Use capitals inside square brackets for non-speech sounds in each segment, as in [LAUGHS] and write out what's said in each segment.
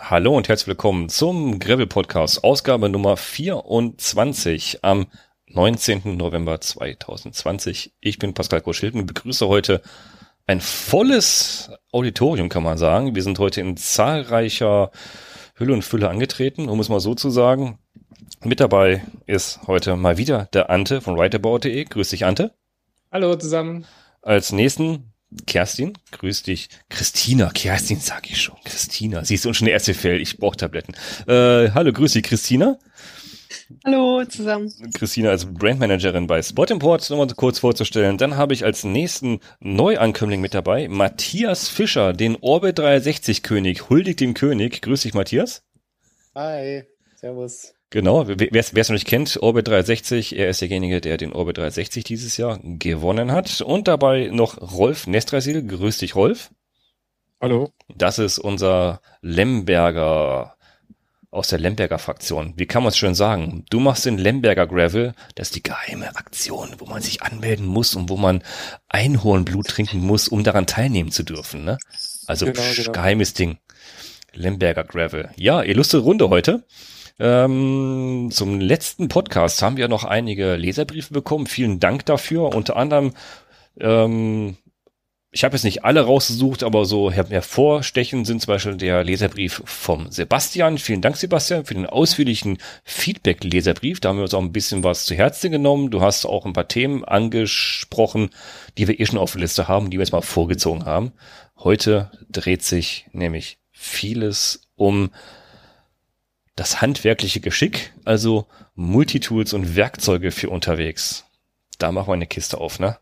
Hallo und herzlich willkommen zum Gravel Podcast, Ausgabe Nummer 24 am 19. November 2020. Ich bin Pascal Koschilden und begrüße heute ein volles Auditorium, kann man sagen. Wir sind heute in zahlreicher Hülle und Fülle angetreten, um es mal so zu sagen. Mit dabei ist heute mal wieder der Ante von writeabout.de. Grüß dich, Ante. Hallo zusammen. Als nächsten Kerstin, grüß dich. Christina, Kerstin sag ich schon. Christina, sie ist uns schon der erste Fell, ich brauche Tabletten. Äh, hallo, grüß dich, Christina. Hallo zusammen. Christina als Brandmanagerin bei Spot Import, nochmal kurz vorzustellen. Dann habe ich als nächsten Neuankömmling mit dabei Matthias Fischer, den Orbit 360 König. Huldigt dem König. Grüß dich, Matthias. Hi, servus. Genau, wer es noch nicht kennt, Orbit 360, er ist derjenige, der den Orbit 360 dieses Jahr gewonnen hat. Und dabei noch Rolf Nestrasil. Grüß dich, Rolf. Hallo. Das ist unser Lemberger aus der Lemberger Fraktion. Wie kann man es schön sagen? Du machst den Lemberger Gravel, das ist die geheime Aktion, wo man sich anmelden muss und wo man Einhornblut trinken muss, um daran teilnehmen zu dürfen. Ne? Also genau, psch, genau. geheimes Ding. Lemberger Gravel. Ja, illustre Runde heute. Ähm, zum letzten Podcast haben wir noch einige Leserbriefe bekommen. Vielen Dank dafür. Unter anderem, ähm, ich habe jetzt nicht alle rausgesucht, aber so hervorstechen sind zum Beispiel der Leserbrief vom Sebastian. Vielen Dank, Sebastian, für den ausführlichen Feedback-Leserbrief. Da haben wir uns auch ein bisschen was zu Herzen genommen. Du hast auch ein paar Themen angesprochen, die wir eh schon auf der Liste haben, die wir jetzt mal vorgezogen haben. Heute dreht sich nämlich vieles um das handwerkliche Geschick, also Multitools und Werkzeuge für unterwegs. Da machen wir eine Kiste auf, ne?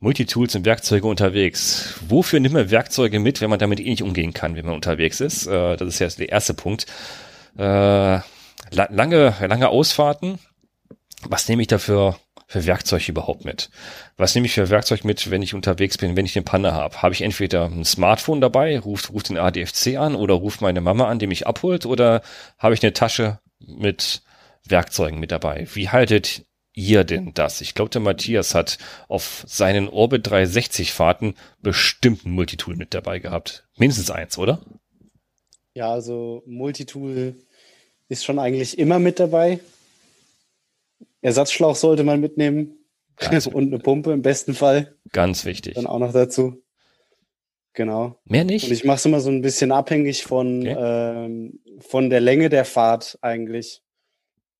Multitools und Werkzeuge unterwegs. Wofür nimmt man Werkzeuge mit, wenn man damit eh nicht umgehen kann, wenn man unterwegs ist? Äh, das ist ja der erste Punkt. Äh, lange, lange Ausfahrten. Was nehme ich dafür für Werkzeug überhaupt mit? Was nehme ich für Werkzeug mit, wenn ich unterwegs bin, wenn ich eine Panne habe? Habe ich entweder ein Smartphone dabei, ruft, ruft den ADFC an oder ruft meine Mama an, die mich abholt, oder habe ich eine Tasche mit Werkzeugen mit dabei? Wie haltet ihr denn das? Ich glaube, der Matthias hat auf seinen Orbit 360 Fahrten bestimmt ein Multitool mit dabei gehabt. Mindestens eins, oder? Ja, also Multitool ist schon eigentlich immer mit dabei. Ersatzschlauch sollte man mitnehmen. [LAUGHS] und eine Pumpe im besten Fall. Ganz wichtig. Dann auch noch dazu. Genau. Mehr nicht? Und ich mache es immer so ein bisschen abhängig von, okay. ähm, von der Länge der Fahrt eigentlich.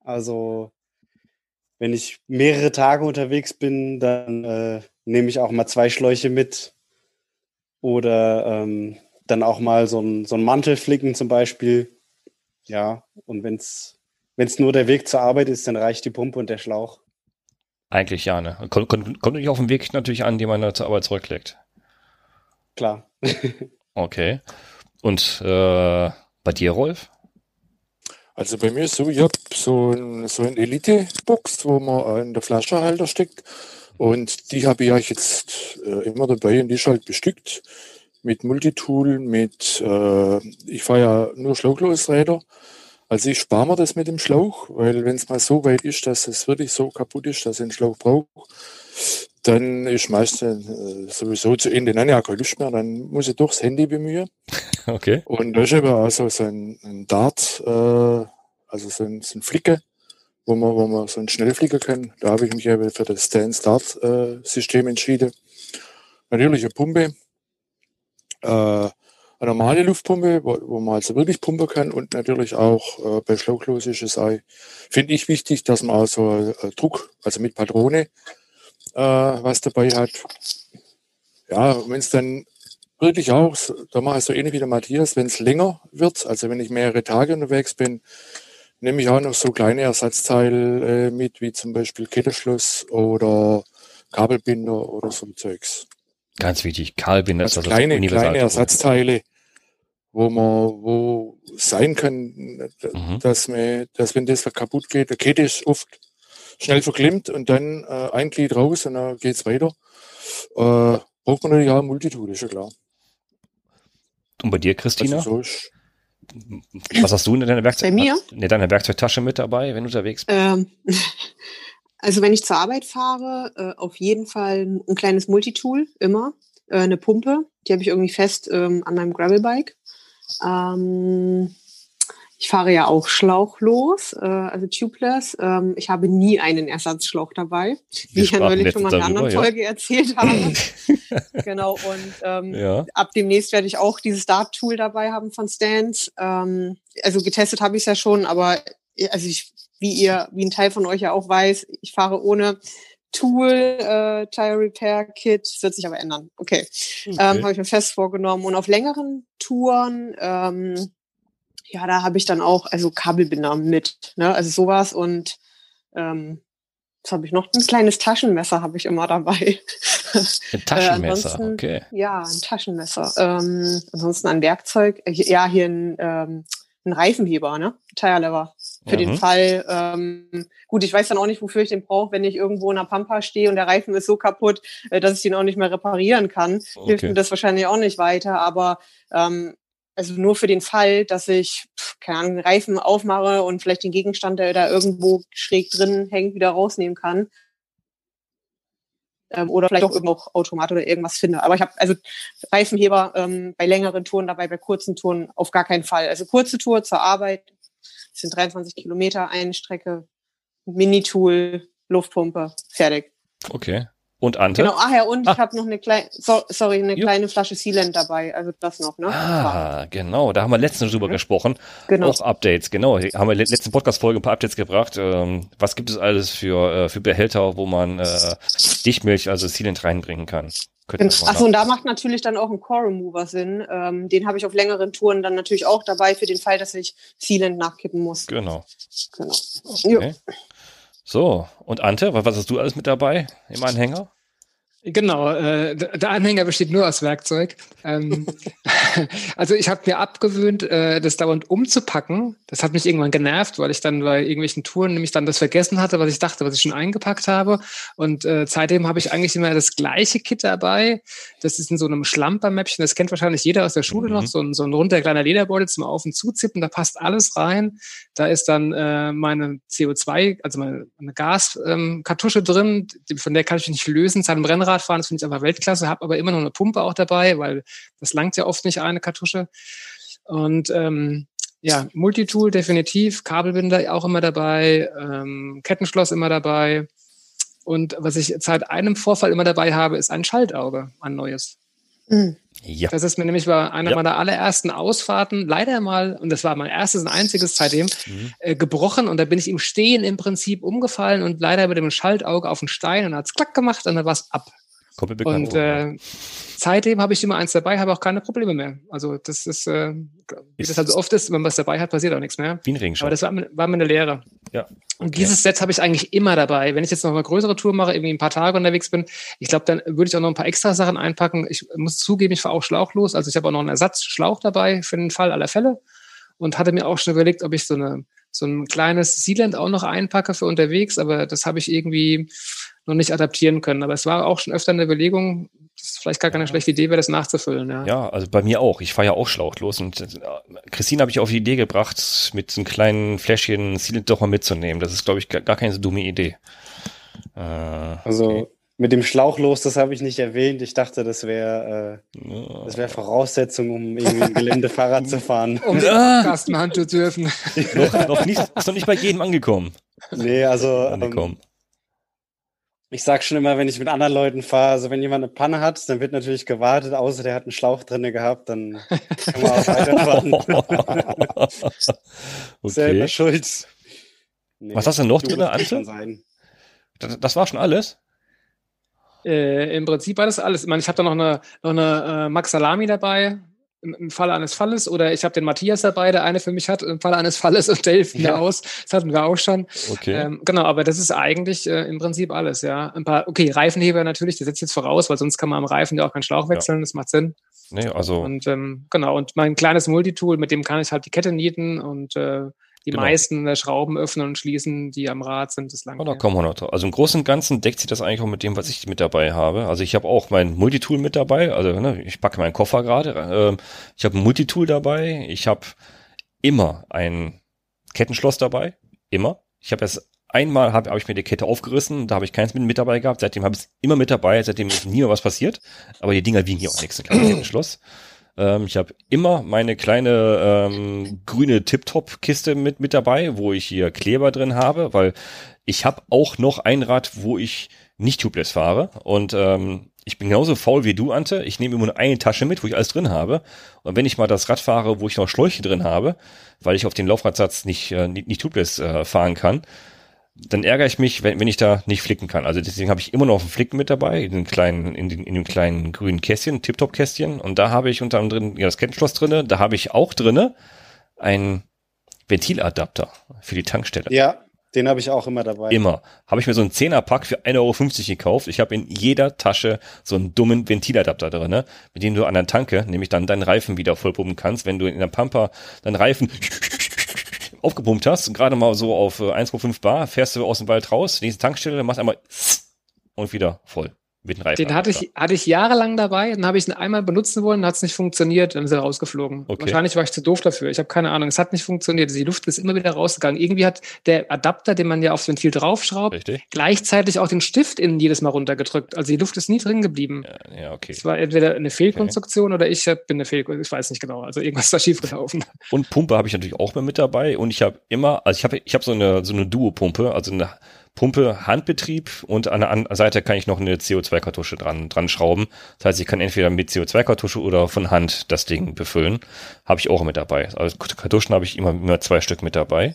Also, wenn ich mehrere Tage unterwegs bin, dann äh, nehme ich auch mal zwei Schläuche mit. Oder ähm, dann auch mal so ein, so ein Mantel flicken zum Beispiel. Ja, und wenn es wenn es nur der Weg zur Arbeit ist, dann reicht die Pumpe und der Schlauch. Eigentlich ja, ne? Kommt, kommt, kommt nicht auf den Weg natürlich an, den man zur Arbeit zurücklegt. Klar. [LAUGHS] okay. Und äh, bei dir, Rolf? Also bei mir ist so, ich habe so, ein, so eine Elite-Box, wo man an der Flaschenhalter steckt. Und die habe ich ja jetzt äh, immer dabei und die ist halt bestückt mit Multitool, mit, äh, ich fahre ja nur Schlauchlosräder. Also ich spare mir das mit dem Schlauch, weil wenn es mal so weit ist, dass es wirklich so kaputt ist, dass ich einen Schlauch brauche, dann ist meistens äh, sowieso zu Ende dann ja keine Lust mehr, dann muss ich durchs Handy bemühen. [LAUGHS] Okay. Und da ist eben also so ein, ein Dart, äh, also so ein, so ein Flicke, wo man, wo man so ein Schnellflicker kann. Da habe ich mich eben für das Stand-Start-System äh, entschieden. Natürlich eine Pumpe. Äh, eine normale Luftpumpe, wo, wo man also wirklich pumpen kann und natürlich auch äh, bei Schlauchlos ist es auch, finde ich wichtig, dass man also äh, Druck, also mit Patrone, äh, was dabei hat. Ja, wenn es dann wirklich auch, da mache ich so ähnlich wie der Matthias, wenn es länger wird, also wenn ich mehrere Tage unterwegs bin, nehme ich auch noch so kleine Ersatzteile äh, mit, wie zum Beispiel Kettenschloss oder Kabelbinder oder so Zeugs. Ganz wichtig, Kabelbinder also ist also kleine, kleine Ersatzteile, wo man, wo sein kann, mhm. dass man, dass wenn das kaputt geht, der Kette ist oft schnell verklemmt und dann äh, ein Glied raus und dann geht's weiter. Äh, braucht man natürlich auch ein Multitool, ist ja klar. Und bei dir, Christina? Also so was hast du in deiner, Werkzeug bei mir? in deiner Werkzeugtasche mit dabei, wenn du unterwegs bist? Ähm, also wenn ich zur Arbeit fahre, äh, auf jeden Fall ein kleines Multitool, immer. Äh, eine Pumpe, die habe ich irgendwie fest ähm, an meinem Gravelbike. Ähm, ich fahre ja auch schlauchlos, äh, also tubeless. Ähm, ich habe nie einen Ersatzschlauch dabei, wie ich ja neulich schon mal in einer anderen ja. Folge erzählt habe. [LAUGHS] genau, und ähm, ja. ab demnächst werde ich auch dieses Dart-Tool dabei haben von Stans. Also getestet habe ich es ja schon, aber also ich, wie ihr, wie ein Teil von euch ja auch weiß, ich fahre ohne Tool, äh, Tire Repair Kit, das wird sich aber ändern. Okay, okay. Ähm, habe ich mir fest vorgenommen. Und auf längeren Touren, ähm, ja, da habe ich dann auch, also Kabelbinder mit, ne? also sowas und ähm, was habe ich noch? Ein kleines Taschenmesser habe ich immer dabei. [LAUGHS] Ein Taschenmesser, äh, okay. Ja, ein Taschenmesser. Ähm, ansonsten ein Werkzeug, äh, ja, hier ein, ähm, ein Reifenheber, ne? Tire Lever. Für mhm. den Fall, ähm, gut, ich weiß dann auch nicht, wofür ich den brauche, wenn ich irgendwo in der Pampa stehe und der Reifen ist so kaputt, äh, dass ich den auch nicht mehr reparieren kann. Okay. Hilft mir das wahrscheinlich auch nicht weiter, aber ähm, also nur für den Fall, dass ich, keine Ahnung, Reifen aufmache und vielleicht den Gegenstand, der da irgendwo schräg drin hängt, wieder rausnehmen kann. Ähm, oder vielleicht auch irgendwo Automat oder irgendwas finde. Aber ich habe also Reifenheber ähm, bei längeren Touren dabei, bei kurzen Touren auf gar keinen Fall. Also kurze Tour zur Arbeit, das sind 23 Kilometer, eine Strecke, Mini-Tool, Luftpumpe, fertig. Okay. Und Ante? Genau, ach ja, und ah. ich habe noch eine kleine, so, sorry, eine jo. kleine Flasche Sealant dabei, also das noch, ne? Ah, genau, da haben wir letztens drüber mhm. gesprochen. Genau. Auch Updates, genau. Haben wir letzten Podcast-Folge ein paar Updates gebracht. Ähm, was gibt es alles für, äh, für Behälter, wo man äh, Dichtmilch, also Sealant reinbringen kann? Genau. Achso, und da macht natürlich dann auch ein Core Remover Sinn. Ähm, den habe ich auf längeren Touren dann natürlich auch dabei, für den Fall, dass ich Sealant nachkippen muss. Genau. Genau. Okay. So, und Ante, was hast du alles mit dabei im Anhänger? Genau, äh, der Anhänger besteht nur aus Werkzeug. Ähm, [LAUGHS] also ich habe mir abgewöhnt, äh, das dauernd umzupacken. Das hat mich irgendwann genervt, weil ich dann bei irgendwelchen Touren nämlich dann das vergessen hatte, was ich dachte, was ich schon eingepackt habe. Und äh, seitdem habe ich eigentlich immer das gleiche Kit dabei. Das ist in so einem Schlampermäppchen. Das kennt wahrscheinlich jeder aus der Schule mhm. noch. So ein, so ein runder kleiner Lederbeutel zum Auf- und Zuzippen. Da passt alles rein. Da ist dann äh, meine CO2, also meine, meine Gaskartusche ähm, drin. Von der kann ich mich nicht lösen. Seit dem Rennrad Fahrradfahren, das finde ich einfach Weltklasse, habe aber immer noch eine Pumpe auch dabei, weil das langt ja oft nicht eine Kartusche. Und ähm, ja, Multitool definitiv, Kabelbinder auch immer dabei, ähm, Kettenschloss immer dabei. Und was ich seit einem Vorfall immer dabei habe, ist ein Schaltauge, ein neues. Mhm. Ja. Das ist mir nämlich bei einer ja. meiner allerersten Ausfahrten leider mal, und das war mein erstes und einziges seitdem, mhm. äh, gebrochen und da bin ich im Stehen im Prinzip umgefallen und leider mit dem Schaltauge auf den Stein und hat es klack gemacht und dann war es ab. Kommt mir bekannt und äh, seitdem habe ich immer eins dabei, habe auch keine Probleme mehr. Also das ist, äh, wie ist das halt so oft ist, wenn man was dabei hat, passiert auch nichts mehr. Wie ein Regenschirm. Aber das war, war mir eine Lehre. Ja. Und dieses Set habe ich eigentlich immer dabei. Wenn ich jetzt noch eine größere Tour mache, irgendwie ein paar Tage unterwegs bin, ich glaube, dann würde ich auch noch ein paar extra Sachen einpacken. Ich muss zugeben, ich fahre auch schlauchlos. Also ich habe auch noch einen Ersatzschlauch dabei für den Fall aller Fälle und hatte mir auch schon überlegt, ob ich so eine so ein kleines Sealand auch noch einpacke für unterwegs, aber das habe ich irgendwie noch nicht adaptieren können. Aber es war auch schon öfter eine Überlegung, das ist vielleicht gar keine schlechte Idee wäre, das nachzufüllen. Ja, ja also bei mir auch. Ich fahre ja auch schlauchlos und äh, Christine habe ich auf die Idee gebracht, mit so einem kleinen Fläschchen Sealant doch mal mitzunehmen. Das ist, glaube ich, gar keine so dumme Idee. Äh, also okay. mit dem Schlauchlos, das habe ich nicht erwähnt. Ich dachte, das wäre äh, ja. das wäre Voraussetzung, um irgendwie ein Geländefahrrad zu fahren. [LAUGHS] Um Podcast machen zu dürfen. noch, noch nicht, ist noch nicht bei jedem angekommen. Nee, also angekommen. Ähm, ich sag schon immer, wenn ich mit anderen Leuten fahre, also wenn jemand eine Panne hat, dann wird natürlich gewartet, außer der hat einen Schlauch drinne gehabt, dann kann man auch weiterfahren. [LAUGHS] okay. Selber schuld. Nee, Was hast du noch drin, Ante? Das, das war schon alles? Äh, Im Prinzip war das alles. Ich meine, ich habe da noch eine, noch eine äh, Max Salami dabei, im, Falle eines Falles oder ich habe den Matthias dabei, der eine für mich hat, im Falle eines Falles und der hilft mir ja. aus. Das hatten wir auch schon. Okay. Ähm, genau, aber das ist eigentlich äh, im Prinzip alles, ja. Ein paar, okay, Reifenheber natürlich, das setzt jetzt voraus, weil sonst kann man am Reifen ja auch keinen Schlauch wechseln, ja. das macht Sinn. Nee, also. Und ähm, genau, und mein kleines Multitool, mit dem kann ich halt die Kette nieten und äh, die genau. meisten der Schrauben öffnen und schließen, die am Rad sind, das lange. da kommen wir noch. Also im Großen und Ganzen deckt sich das eigentlich auch mit dem, was ich mit dabei habe. Also ich habe auch mein Multitool mit dabei. Also ne, ich packe meinen Koffer gerade. Ähm, ich habe ein Multitool dabei. Ich habe immer ein Kettenschloss dabei. Immer. Ich habe erst einmal habe hab ich mir die Kette aufgerissen, da habe ich keins mit, mit dabei gehabt. Seitdem habe ich es immer mit dabei. Seitdem ist nie mehr was passiert. Aber die Dinger wiegen hier auch nichts. Ein kleines Kettenschloss. Ähm, ich habe immer meine kleine ähm, grüne Tip-Top-Kiste mit, mit dabei, wo ich hier Kleber drin habe, weil ich habe auch noch ein Rad, wo ich nicht tubeless fahre. Und ähm, ich bin genauso faul wie du, Ante. Ich nehme immer nur eine Tasche mit, wo ich alles drin habe. Und wenn ich mal das Rad fahre, wo ich noch Schläuche drin habe, weil ich auf den Laufradsatz nicht, äh, nicht, nicht tubeless äh, fahren kann, dann ärgere ich mich, wenn, wenn ich da nicht flicken kann. Also deswegen habe ich immer noch einen Flicken mit dabei, in den kleinen, in, den, in dem kleinen grünen Kästchen, Tip-Top-Kästchen. Und da habe ich unter anderem ja, das Kettenschloss drinne. Da habe ich auch drinne ein Ventiladapter für die Tankstelle. Ja, den habe ich auch immer dabei. Immer. Habe ich mir so einen Zehnerpack für 1,50 Euro gekauft. Ich habe in jeder Tasche so einen dummen Ventiladapter drin, ne? mit dem du an der Tanke nämlich dann deinen Reifen wieder vollpumpen kannst, wenn du in der Pampa deinen Reifen aufgepumpt hast, gerade mal so auf 1,5 äh, Bar, fährst du aus dem Wald raus, nächste Tankstelle, machst einmal und wieder voll. Mit Reifen. Den hatte ich, hatte ich jahrelang dabei, dann habe ich ihn einmal benutzen wollen, hat es nicht funktioniert, dann ist er rausgeflogen. Okay. Wahrscheinlich war ich zu doof dafür. Ich habe keine Ahnung. Es hat nicht funktioniert. Die Luft ist immer wieder rausgegangen. Irgendwie hat der Adapter, den man ja aufs Ventil draufschraubt, Richtig. gleichzeitig auch den Stift innen jedes Mal runtergedrückt. Also die Luft ist nie drin geblieben. Ja, ja okay. Es war entweder eine Fehlkonstruktion okay. oder ich bin eine Fehlkonstruktion. Ich weiß nicht genau. Also irgendwas da schiefgelaufen. Und Pumpe habe ich natürlich auch mit dabei. Und ich habe immer, also ich habe ich hab so eine, so eine Duo-Pumpe, also eine Pumpe Handbetrieb und an der Seite kann ich noch eine CO2-Kartusche dran, dran schrauben. Das heißt, ich kann entweder mit CO2-Kartusche oder von Hand das Ding befüllen. Habe ich auch mit dabei. Also Kartuschen habe ich immer, immer zwei Stück mit dabei.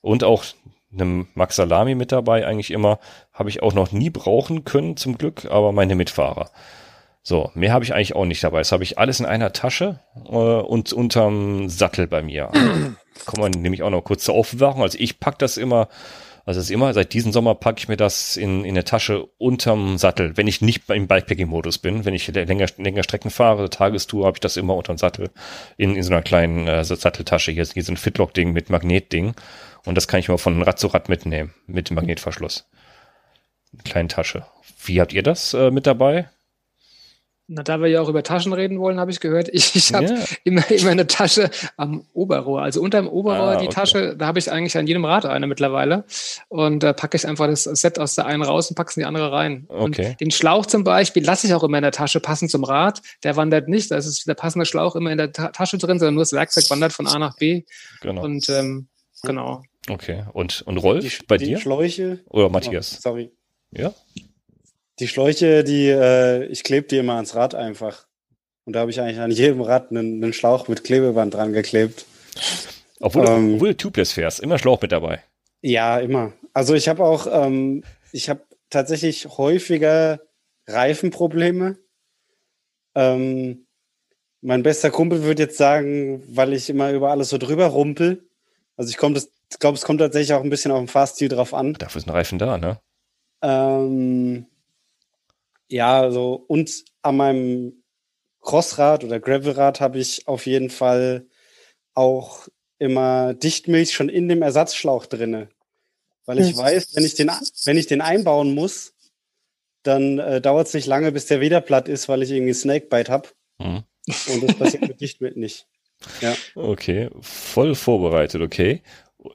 Und auch einem Max Salami mit dabei, eigentlich immer. Habe ich auch noch nie brauchen können, zum Glück, aber meine Mitfahrer. So, mehr habe ich eigentlich auch nicht dabei. Das habe ich alles in einer Tasche äh, und unterm Sattel bei mir. Kommen wir nämlich auch noch kurz zur Aufbewahrung. Also ich pack das immer also es ist immer, seit diesem Sommer packe ich mir das in, in der Tasche unterm Sattel, wenn ich nicht im Bikepacking-Modus bin. Wenn ich länger, länger Strecken fahre, Tagestour, habe ich das immer unterm Sattel in, in so einer kleinen äh, Satteltasche. Hier ist hier so ein Fitlock-Ding mit Magnetding. Und das kann ich mal von Rad zu Rad mitnehmen, mit Magnetverschluss. Kleine Tasche. Wie habt ihr das äh, mit dabei? Na, da wir ja auch über Taschen reden wollen, habe ich gehört, [LAUGHS] ich, ich habe yeah. immer, immer eine Tasche am Oberrohr. Also unter dem Oberrohr ah, die okay. Tasche, da habe ich eigentlich an jedem Rad eine mittlerweile. Und da äh, packe ich einfach das Set aus der einen raus und packe es in die andere rein. Okay. Und den Schlauch zum Beispiel lasse ich auch immer in der Tasche, passend zum Rad. Der wandert nicht. Da ist der passende Schlauch immer in der Ta Tasche drin, sondern nur das Werkzeug wandert von A nach B. Genau. Und ähm, genau. Okay. Und, und Rolf, die, bei die dir? Schläuche. Oder Matthias? Oh, sorry. Ja? Die Schläuche, die, äh, ich klebe die immer ans Rad einfach. Und da habe ich eigentlich an jedem Rad einen, einen Schlauch mit Klebeband dran geklebt. Obwohl, ähm, du, obwohl du tubeless fährst, immer Schlauch mit dabei. Ja, immer. Also ich habe auch, ähm, ich habe tatsächlich häufiger Reifenprobleme. Ähm, mein bester Kumpel würde jetzt sagen, weil ich immer über alles so drüber rumpel. Also ich glaube, es kommt tatsächlich auch ein bisschen auf den Fahrstil drauf an. Dafür ist ein Reifen da, ne? Ähm, ja, so und an meinem Crossrad oder Gravelrad habe ich auf jeden Fall auch immer Dichtmilch schon in dem Ersatzschlauch drinne, weil ich hm. weiß, wenn ich den wenn ich den einbauen muss, dann äh, dauert es nicht lange, bis der wieder platt ist, weil ich irgendwie Snakebite habe. Mhm. Und das passiert mit Dichtmilch nicht. Ja. Okay, voll vorbereitet, okay.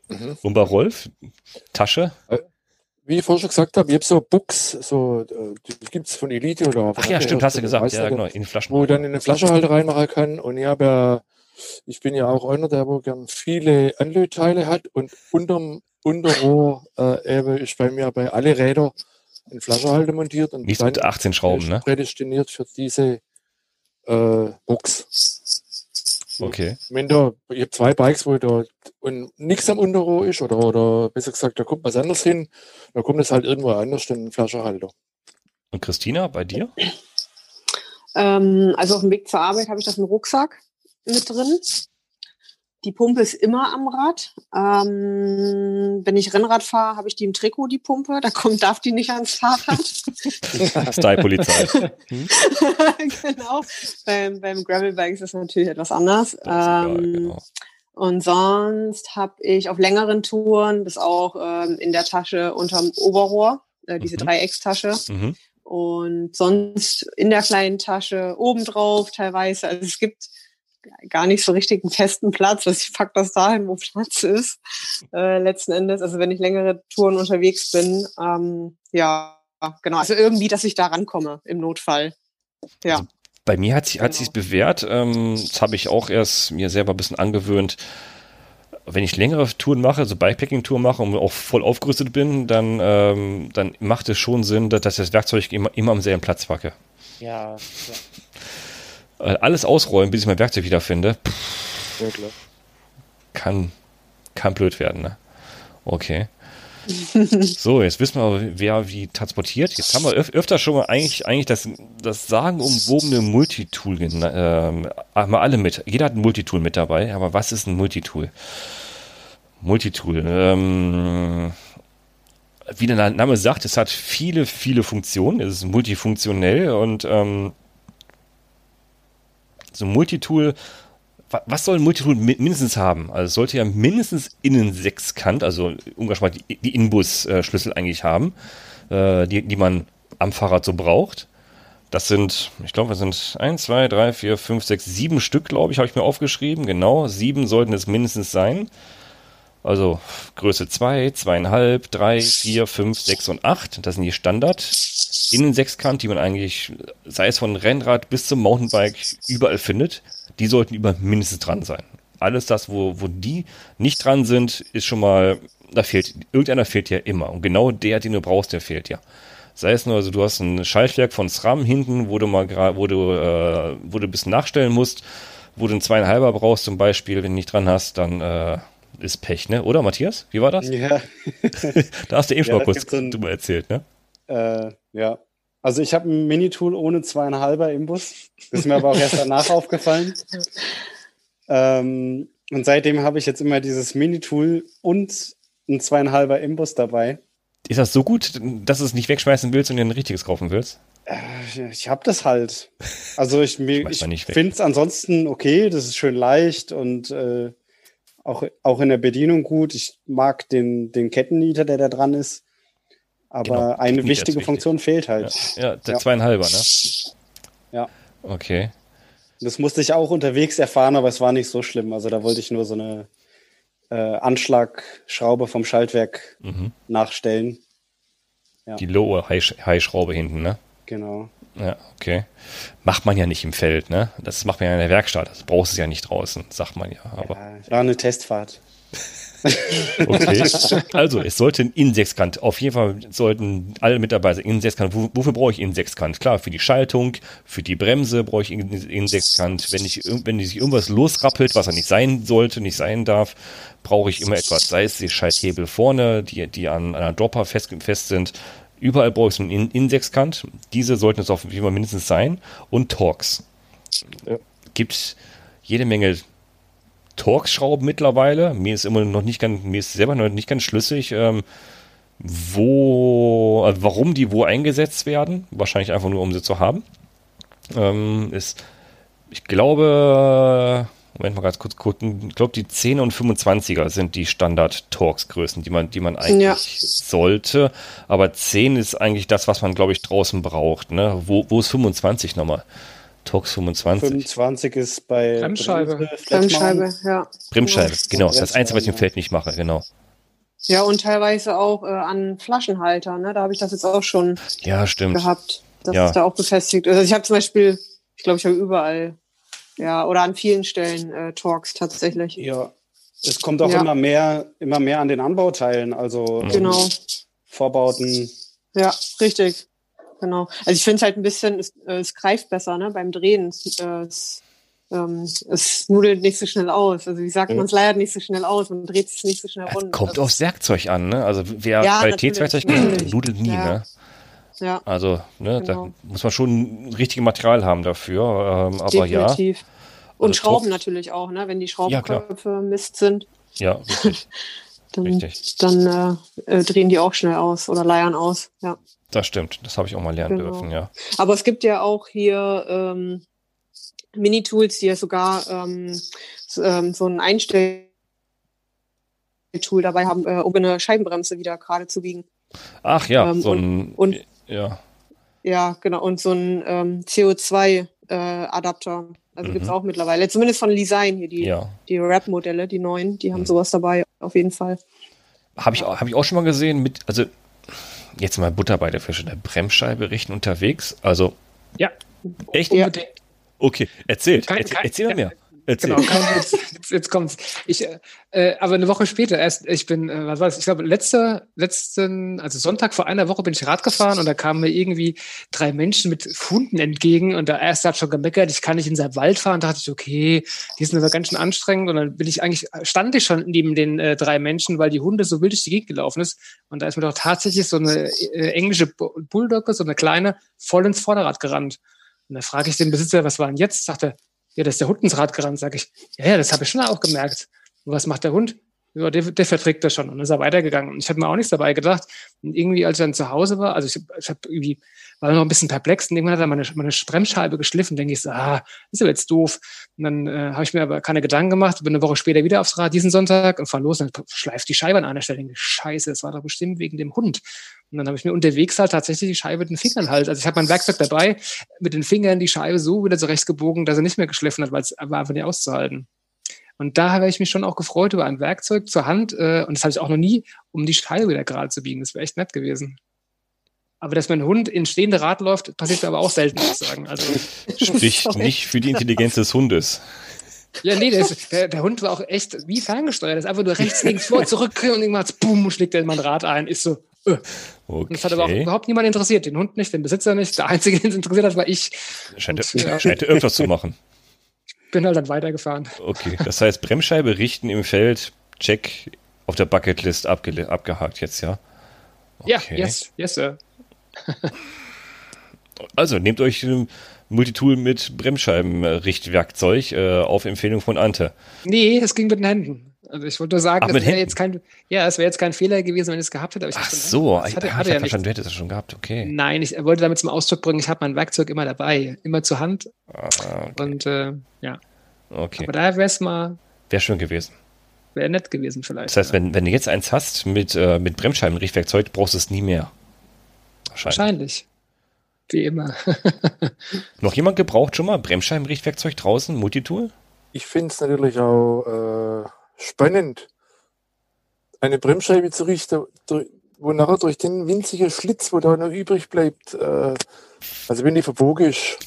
Mhm. Und bei Rolf, Tasche? Wie ich vorhin schon gesagt habe, ich habe so Books, so, äh, die gibt's von Elite oder Ach ja, stimmt, hast du gesagt, ja, genau, in Flaschen. Wo ich dann in eine Flaschenhalter reinmachen kann. Und ich habe ja, ich bin ja auch einer, der wo gern viele Anlötteile hat und unterm Unterrohr äh, eben ist bei mir bei alle Räder ein Flaschenhalter montiert und Nicht mit 18 Schrauben, ne? Prädestiniert für diese äh, Box. Okay. Wenn da, ich habe zwei Bikes, wo da und nichts am Unterrohr ist, oder, oder besser gesagt, da kommt was anderes hin, da kommt es halt irgendwo anders, in den Flaschenhalter. Und Christina, bei dir? Ähm, also auf dem Weg zur Arbeit habe ich das im Rucksack mit drin. Die Pumpe ist immer am Rad. Ähm, wenn ich Rennrad fahre, habe ich die im Trikot, die Pumpe. Da kommt, darf die nicht ans Fahrrad. [LAUGHS] Style-Polizei. [LAUGHS] Genau. Beim, beim Gravelbike ist das natürlich etwas anders. Ähm, genau. Und sonst habe ich auf längeren Touren das auch ähm, in der Tasche unterm Oberrohr, äh, diese mhm. Dreieckstasche. Mhm. Und sonst in der kleinen Tasche obendrauf teilweise. Also es gibt gar nicht so richtig einen festen Platz. Also ich pack das dahin, wo Platz ist, äh, letzten Endes. Also wenn ich längere Touren unterwegs bin, ähm, ja, genau. Also irgendwie, dass ich da rankomme im Notfall. Ja. Also Bei mir hat sich genau. bewährt. Ähm, das habe ich auch erst mir selber ein bisschen angewöhnt. Wenn ich längere Touren mache, so Bikepacking-Touren mache und auch voll aufgerüstet bin, dann, ähm, dann macht es schon Sinn, dass ich das Werkzeug immer, immer am selben Platz packe. Ja. Äh, alles ausräumen, bis ich mein Werkzeug wiederfinde. Pff, ja, klar. Kann, kann blöd werden, ne? Okay. [LAUGHS] so, jetzt wissen wir, wer wie transportiert. Jetzt haben wir öf öfter schon mal eigentlich, eigentlich das, das sagenumwobene Multitool äh, haben wir alle mit. Jeder hat ein Multitool mit dabei, aber was ist ein Multitool? Multitool. Ähm, wie der Name sagt, es hat viele, viele Funktionen. Es ist multifunktionell und ähm, so ein Multitool was soll ein Multitool mindestens haben? Also es sollte ja mindestens innen sechskant, also umgangssprachlich die Inbus-Schlüssel eigentlich haben, äh, die, die man am Fahrrad so braucht. Das sind, ich glaube, es sind 1, 2, 3, 4, 5, 6, 7 Stück, glaube ich, habe ich mir aufgeschrieben. Genau, sieben sollten es mindestens sein. Also Größe 2, 2,5, 3, 4, 5, 6 und 8. Das sind die Standard Innensechskant, die man eigentlich, sei es von Rennrad bis zum Mountainbike, überall findet die sollten über mindestens dran sein. Alles das, wo, wo die nicht dran sind, ist schon mal, da fehlt, irgendeiner fehlt ja immer. Und genau der, den du brauchst, der fehlt ja. Sei es nur, also du hast ein Schaltwerk von SRAM hinten, wo du mal gerade, wo du, äh, wo du ein bisschen nachstellen musst, wo du einen zweieinhalber brauchst zum Beispiel, wenn du nicht dran hast, dann äh, ist Pech, ne? Oder Matthias? Wie war das? Ja. [LAUGHS] da hast du eben schon mal kurz so drüber erzählt, ne? Äh, ja, also ich habe ein Minitool ohne zweieinhalber im Bus. Ist mir aber auch erst danach [LAUGHS] aufgefallen. Ähm, und seitdem habe ich jetzt immer dieses Minitool und ein zweieinhalber Imbus dabei. Ist das so gut, dass du es nicht wegschmeißen willst und dir ein richtiges kaufen willst? Äh, ich habe das halt. Also ich, [LAUGHS] ich, ich finde es ansonsten okay, das ist schön leicht und äh, auch, auch in der Bedienung gut. Ich mag den, den Kettennieter, der da dran ist. Aber genau, eine wichtige Funktion fehlt halt. Ja, ja der ja. zweieinhalber, ne? Ja. Okay. Das musste ich auch unterwegs erfahren, aber es war nicht so schlimm. Also da wollte ich nur so eine äh, Anschlagschraube vom Schaltwerk mhm. nachstellen. Ja. Die Lower High-Schraube hinten, ne? Genau. Ja, okay. Macht man ja nicht im Feld, ne? Das macht man ja in der Werkstatt. Das brauchst du ja nicht draußen, sagt man ja. Aber ja, war eine Testfahrt. [LAUGHS] Okay. Also, es sollte ein Innensechskant. Auf jeden Fall sollten alle Mitarbeiter Innensechskant. Wofür brauche ich Innensechskant? Klar, für die Schaltung, für die Bremse brauche ich Innensechskant. Wenn ich, wenn sich irgendwas losrappelt, was er nicht sein sollte, nicht sein darf, brauche ich immer etwas. Sei es die Schalthebel vorne, die, die an einer Dropper fest, fest sind. Überall brauche ich so einen Innensechskant. Diese sollten es auf jeden Fall mindestens sein. Und Torx. Ja. Gibt jede Menge Torx-Schrauben mittlerweile. Mir ist immer noch nicht ganz, mir ist selber noch nicht ganz schlüssig, ähm, wo, also warum die wo eingesetzt werden. Wahrscheinlich einfach nur, um sie zu haben. Ähm, ist, ich glaube, Moment mal ganz kurz gucken. Ich glaube, die 10 und 25er sind die Standard-Torx-Größen, die man, die man eigentlich ja. sollte. Aber 10 ist eigentlich das, was man, glaube ich, draußen braucht. Ne? Wo, wo ist 25 nochmal? Tox 25. 25 ist bei Bremsscheibe. Bremsscheibe, ja. Bremsscheibe, genau. Das ist das Einzige, was ich im Feld nicht mache, genau. Ja, und teilweise auch äh, an Flaschenhalter. Ne? Da habe ich das jetzt auch schon ja, stimmt. gehabt. Das ja. ist da auch befestigt. Also ich habe zum Beispiel, ich glaube, ich habe überall, ja, oder an vielen Stellen äh, Torx tatsächlich. Ja, es kommt auch ja. immer mehr, immer mehr an den Anbauteilen, also genau. Vorbauten. Ja, richtig. Genau. Also ich finde es halt ein bisschen, es, äh, es, greift besser ne, beim Drehen. Es, äh, es, ähm, es nudelt nicht so schnell aus. Also wie sagt man, es leiert nicht so schnell aus, man dreht es nicht so schnell rund. Kommt also, aufs Werkzeug an, ne? Also wer ja, Qualitätswerkzeug nudelt nie, ja. ne? Ja. Also, ne, genau. da muss man schon richtige Material haben dafür. Ähm, aber Definitiv. ja. Und also Schrauben natürlich auch, ne? Wenn die Schraubenköpfe ja, Mist sind. Ja, richtig. [LAUGHS] dann, richtig. dann äh, äh, drehen die auch schnell aus oder leiern aus, ja. Das stimmt, das habe ich auch mal lernen genau. dürfen, ja. Aber es gibt ja auch hier ähm, Mini-Tools, die ja sogar ähm, so, ähm, so ein Einstelltool dabei haben, äh, um eine Scheibenbremse wieder gerade zu biegen. Ach ja, ähm, so ein und, und, ja. Ja, genau, und so ein ähm, CO2-Adapter. Äh, also mhm. gibt es auch mittlerweile, zumindest von Design hier, die, ja. die Rap-Modelle, die neuen, die haben mhm. sowas dabei, auf jeden Fall. Habe ich, hab ich auch schon mal gesehen, mit, also jetzt mal Butter bei der Fische, eine Bremsscheibe richten unterwegs. Also ja, echt unbedingt. Okay, erzählt. Kein, erzähl, erzähl mal mehr. Erzähl. Genau, jetzt, jetzt, jetzt kommt's. Ich, äh, aber eine Woche später erst, ich bin, äh, was war das? Ich glaube, letzte, letzten, also Sonntag vor einer Woche bin ich Rad gefahren und da kamen mir irgendwie drei Menschen mit Hunden entgegen und der erste hat schon gemeckert, ich kann nicht in seinen Wald fahren. Da dachte ich, okay, die sind aber ganz schön anstrengend und dann bin ich eigentlich, stand ich schon neben den äh, drei Menschen, weil die Hunde so wild durch die Gegend gelaufen ist und da ist mir doch tatsächlich so eine äh, englische Bulldogge, so eine kleine, voll ins Vorderrad gerannt. Und da frage ich den Besitzer, was war denn jetzt? Sagt er, ja, das ist der Hund ins Rad gerannt. Sag ich, ja, ja, das habe ich schon auch gemerkt. Und was macht der Hund? Ja, der, der verträgt das schon. Und ist er weitergegangen. Und ich habe mir auch nichts dabei gedacht. Und irgendwie, als ich dann zu Hause war, also ich, ich habe irgendwie, war noch ein bisschen perplex und irgendwann hat er meine, meine Bremsscheibe geschliffen. Denke ich so, ah, ist aber jetzt doof. Und dann äh, habe ich mir aber keine Gedanken gemacht, bin eine Woche später wieder aufs Rad diesen Sonntag und fahr los und dann schleift die Scheibe an einer Stelle. Denke, Scheiße, das war doch bestimmt wegen dem Hund. Und dann habe ich mir unterwegs halt tatsächlich die Scheibe mit den Fingern halt. Also ich habe mein Werkzeug dabei, mit den Fingern die Scheibe so wieder zurechtgebogen, dass er nicht mehr geschliffen hat, weil es war einfach nicht auszuhalten. Und da habe ich mich schon auch gefreut über ein Werkzeug zur Hand. Äh, und das habe ich auch noch nie, um die Scheibe wieder gerade zu biegen. Das wäre echt nett gewesen. Aber dass mein Hund in stehende Rad läuft, passiert aber auch selten, muss ich sagen. Also, [LAUGHS] Spricht [LAUGHS] nicht für die Intelligenz des Hundes. Ja, nee, der, ist, der, der, Hund war auch echt wie ferngesteuert. Der ist einfach nur rechts, links, vor, zurück und irgendwann boom, schlägt er in mein Rad ein. Ist so, äh. Okay. Und das hat aber auch überhaupt niemand interessiert. Den Hund nicht, den Besitzer nicht. Der Einzige, den es interessiert hat, war ich. Scheint, und, ja. scheint irgendwas zu machen. Bin halt dann weitergefahren. Okay, das heißt Bremsscheibe richten im Feld, check auf der Bucketlist abge abgehakt jetzt, ja? Okay. Ja, yes, yes, sir. [LAUGHS] also, nehmt euch ein Multitool mit Bremsscheibenrichtwerkzeug äh, auf Empfehlung von Ante. Nee, es ging mit den Händen. Also ich wollte nur sagen, Ach, das wäre jetzt kein, ja, es wäre jetzt kein Fehler gewesen, wenn ich es gehabt hätte. Ach so, ich hatte, hatte ja verstanden, du hättest es schon gehabt, okay. Nein, ich wollte damit zum Ausdruck bringen, ich habe mein Werkzeug immer dabei, immer zur Hand. Ah, okay. Und äh, ja. Okay. Aber daher wäre es mal. Wäre schön gewesen. Wäre nett gewesen vielleicht. Das heißt, ja. wenn, wenn du jetzt eins hast mit, äh, mit Bremsscheibenrichtwerkzeug, brauchst du es nie mehr. Wahrscheinlich. Wahrscheinlich. Wie immer. [LAUGHS] Noch jemand gebraucht schon mal Bremsscheibenrichtwerkzeug draußen, Multitool? Ich finde es natürlich auch äh, spannend, eine Bremsscheibe zu richten, wo nachher durch den winzigen Schlitz, wo da noch übrig bleibt, äh, also wenn die verbogen ist,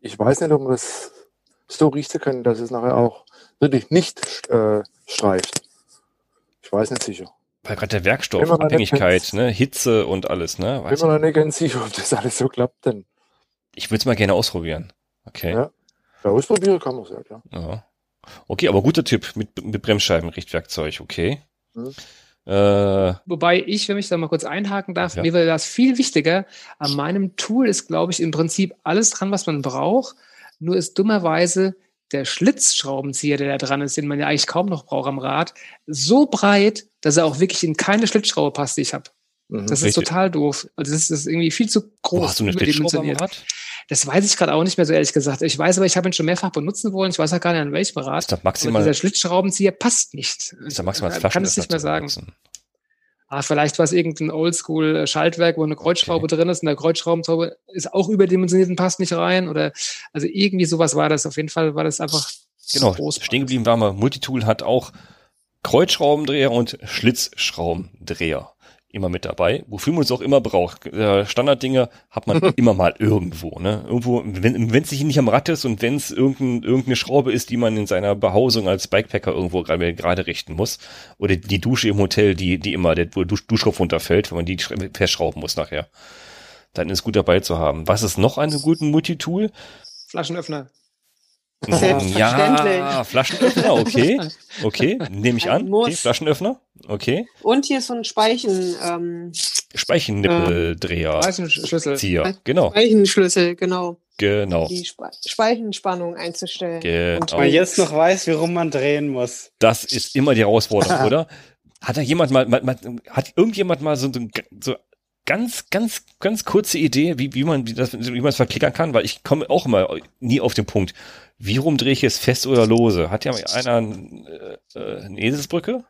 ich weiß nicht, ob man das so richten kann, dass es nachher auch wirklich nicht äh, streift. Ich weiß nicht sicher. Weil gerade der Werkstoff, Abhängigkeit, ne, Hitze und alles, ne? Weiß bin mir noch nicht ganz sicher, ob das alles so klappt denn. Ich würde es mal gerne ausprobieren. Okay. Ja, ja ausprobieren kann man es halt, ja. ja. Okay, aber guter Tipp mit, mit Bremsscheibenrichtwerkzeug, okay. Mhm. Äh, Wobei ich, wenn ich da mal kurz einhaken darf, ja. mir wäre das viel wichtiger. An meinem Tool ist, glaube ich, im Prinzip alles dran, was man braucht. Nur ist dummerweise der Schlitzschraubenzieher, der da dran ist, den man ja eigentlich kaum noch braucht am Rad, so breit, dass er auch wirklich in keine Schlitzschraube passt, die ich habe. Mhm, das ist richtig. total doof. Also das ist irgendwie viel zu groß. Wo hast du eine Schlitzschraube am Rad? Das weiß ich gerade auch nicht mehr so ehrlich gesagt. Ich weiß aber, ich habe ihn schon mehrfach benutzen wollen. Ich weiß auch gar nicht, an welchem Rad. Ist maximal, dieser Schlitzschraubenzieher passt nicht. Ist maximal ich kann es nicht mehr sagen. Ah, vielleicht war es irgendein Oldschool-Schaltwerk, wo eine Kreuzschraube okay. drin ist und der Kreuzschraubenschraube ist auch überdimensioniert und passt nicht rein. Oder also irgendwie sowas war das. Auf jeden Fall war das einfach. Genau, groß stehen geblieben war mal. Multitool hat auch Kreuzschraubendreher und Schlitzschraubendreher immer mit dabei, wofür man es auch immer braucht. Äh, Standarddinge hat man [LAUGHS] immer mal irgendwo. Ne? Irgendwo, wenn es sich nicht am Rad ist und wenn es irgendein, irgendeine Schraube ist, die man in seiner Behausung als Bikepacker irgendwo gerade richten muss, oder die Dusche im Hotel, die, die immer, der Dusch, Duschkopf runterfällt, wenn man die festschrauben muss nachher, dann ist gut dabei zu haben. Was ist noch an einem guten Multitool? Flaschenöffner. Selbstverständlich. Ja, Flaschenöffner, okay. Okay, nehme ich an. Okay, Flaschenöffner, okay. Und hier ist so ein Speichen. Ähm, Speichenippeldreher. Speichenschlüssel. Zieher, genau. Speichenschlüssel, genau. Genau. Die Spe Speichenspannung einzustellen. Genau. Und man jetzt noch weiß, warum man drehen muss. Das ist immer die Herausforderung, [LAUGHS] oder? Hat da jemand mal, mal, mal, hat irgendjemand mal so, so ganz, ganz, ganz kurze Idee, wie, wie man wie das, wie man es verklickern kann, weil ich komme auch immer nie auf den Punkt. Wie rum drehe ich es fest oder lose? Hat ja einer äh, äh eine Eselsbrücke?